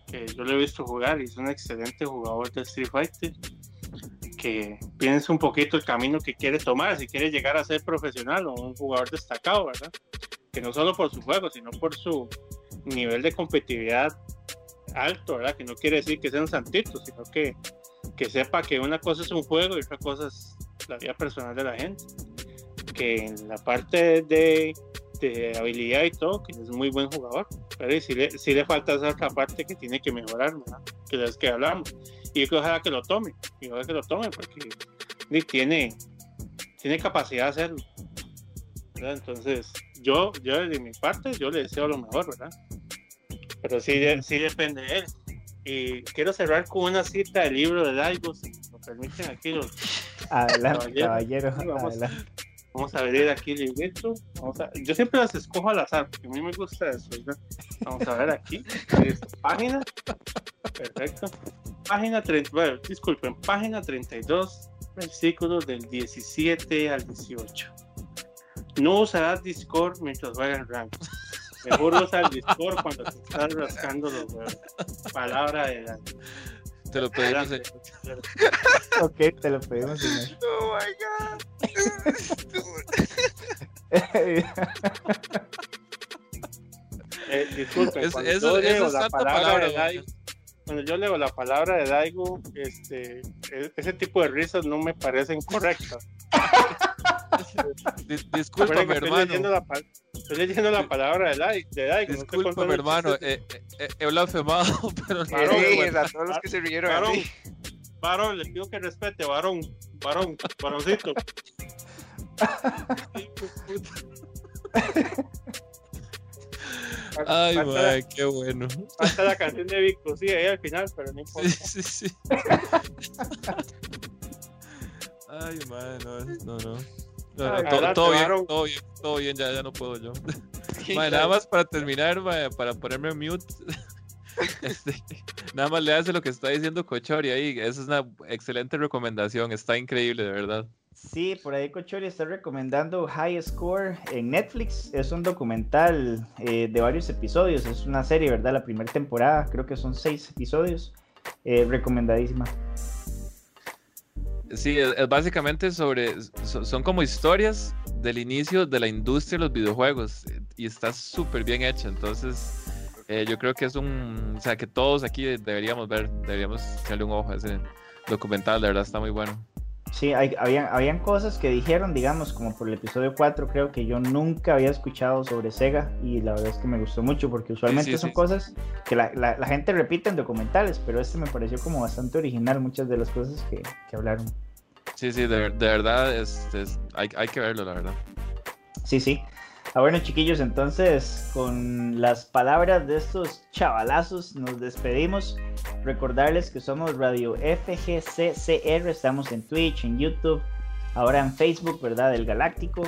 que yo lo he visto jugar y es un excelente jugador de Street Fighter, que piense un poquito el camino que quiere tomar, si quiere llegar a ser profesional o un jugador destacado, ¿verdad? Que no solo por su juego, sino por su nivel de competitividad alto, ¿verdad? Que no quiere decir que sea un santito, sino que, que sepa que una cosa es un juego y otra cosa es la vida personal de la gente que en la parte de, de habilidad y todo, que es muy buen jugador, pero sí le, sí le falta esa otra parte que tiene que mejorar, ¿verdad? que es que hablamos. Y yo ojalá que lo tome, y ojalá que lo tome, porque tiene, tiene capacidad de hacerlo. Entonces, yo, yo de mi parte, yo le deseo lo mejor, ¿verdad? Pero sí, de- sí depende de él. Y quiero cerrar con una cita del libro de Daigo, si me permiten aquí los, Adelante, Caballero. caballero. Sí, vamos. adelante. Vamos a ver aquí el libreto. Vamos a- yo siempre las escojo al azar, porque a mí me gusta eso. ¿verdad? Vamos a ver aquí. Listo. Página. Perfecto. Página 30. Bueno, disculpen. Página 32, versículos del 17 al 18. No usarás Discord mientras juegas rank. Mejor usa el Discord cuando te estás rascando los huevos. Palabra de la. Te lo pedimos, señor. Ok, te lo pedimos, señor. Oh my Eh, disculpen, Es- cuando eso- yo leo es la palabra, palabra, de Daigo, cuando yo leo la palabra de Daigo, este, e- ese tipo de risas no me parecen correctas. Di- Recuerden Discúlpame, que estoy leyendo, hermano. Estoy leyendo la palabra de Daigo. De no estoy Discúlpame, contando hermano. eh, eh, eh, he blasfemado, pero no. Varón, God. bueno. a todos los que se rieron Varón, mí. varón, le pido que respete, varón, varón, varoncito. Ay, mae, qué bueno. falta la canción de Vico, sí, ahí al final, pero no importa. Sí, sí, sí. Ay, mae, no, no, no. No, no, Ay, to- adelante, todo, bien, todo bien, todo bien, ya, ya no puedo yo. Mae, nada más para terminar, mae, para ponerme mute. este, nada más le hace lo que está diciendo Cochori ahí. Esa es una excelente recomendación. Está increíble, de verdad. Sí, por ahí Cochori está recomendando High Score en Netflix. Es un documental eh, de varios episodios. Es una serie, ¿verdad? La primera temporada, creo que son seis episodios. Eh, recomendadísima. Sí, es, básicamente sobre. so- son como historias del inicio de la industria de los videojuegos. Y está súper bien hecha. Entonces, eh, yo creo que es un. O sea, que todos aquí deberíamos ver, deberíamos echarle un ojo a ese documental. De verdad, está muy bueno. Sí, hay, habían, habían cosas que dijeron, digamos, como por el episodio 4, creo que yo nunca había escuchado sobre Sega y la verdad es que me gustó mucho porque usualmente sí, son sí. cosas que la, la- la gente repite en documentales, pero este me pareció como bastante original muchas de las cosas que, que hablaron. Sí, sí, de, de verdad, es, es- hay, hay que verlo, la verdad. Sí, sí. Ah, bueno, chiquillos, entonces con las palabras de estos chavalazos nos despedimos. Recordarles que somos Radio FGCCR, estamos en Twitch, en YouTube, ahora en Facebook, ¿verdad? Del Galáctico.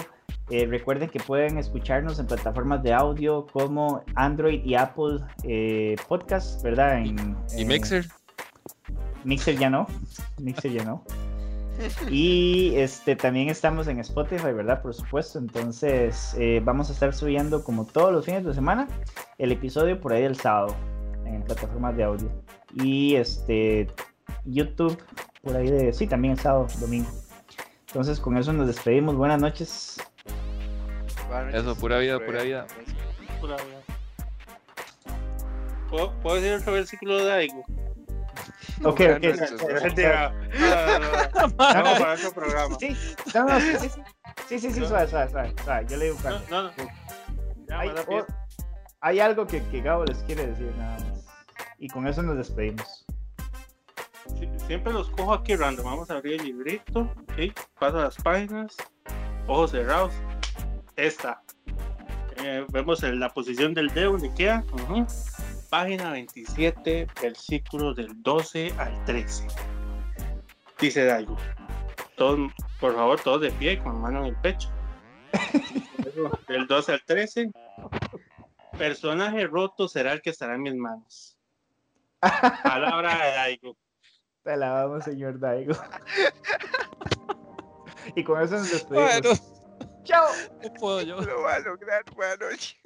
Eh, recuerden que pueden escucharnos en plataformas de audio como Android y Apple eh, Podcast, ¿verdad? En, ¿Y eh, Mixer? Mixer ya no. Mixer ya no. Y este también estamos en Spotify, ¿verdad? Por supuesto. Entonces eh, vamos a estar subiendo como todos los fines de semana el episodio por ahí el sábado en plataformas de audio. Y este YouTube por ahí de sí también el sábado, domingo. Entonces con eso nos despedimos. Buenas noches. Eso, pura vida, pura vida. Pura vida. ¿Puedo, ¿Puedo decir otro versículo de Daigo? Ok, Buenas ok. No, no, no, para otro programa. Sí, no, no, sí, sí, sí, sí, sí, suave, suave, suave, suave. Yo le digo cuando. no, no. Hay, o- hay algo que, que Gabo les quiere decir nada más. Y con eso nos despedimos. Sí, Siempre los cojo aquí random. Vamos a abrir el librito. ¿ok? Paso a las páginas. Ojos cerrados. Esta. Eh, vemos en la posición del dedo donde queda. Ujú. Página 27, versículo del 12 al 13. Dice Daigo. Todos, por favor, todos de pie, con mano en el pecho. Del 12 al 13. Personaje roto será el que estará en mis manos. Palabra de Daigo. Te la vamos, señor Daigo. y con eso nos despedimos. Bueno, Chao. no puedo yo. Lo va a lograr, buenas noches.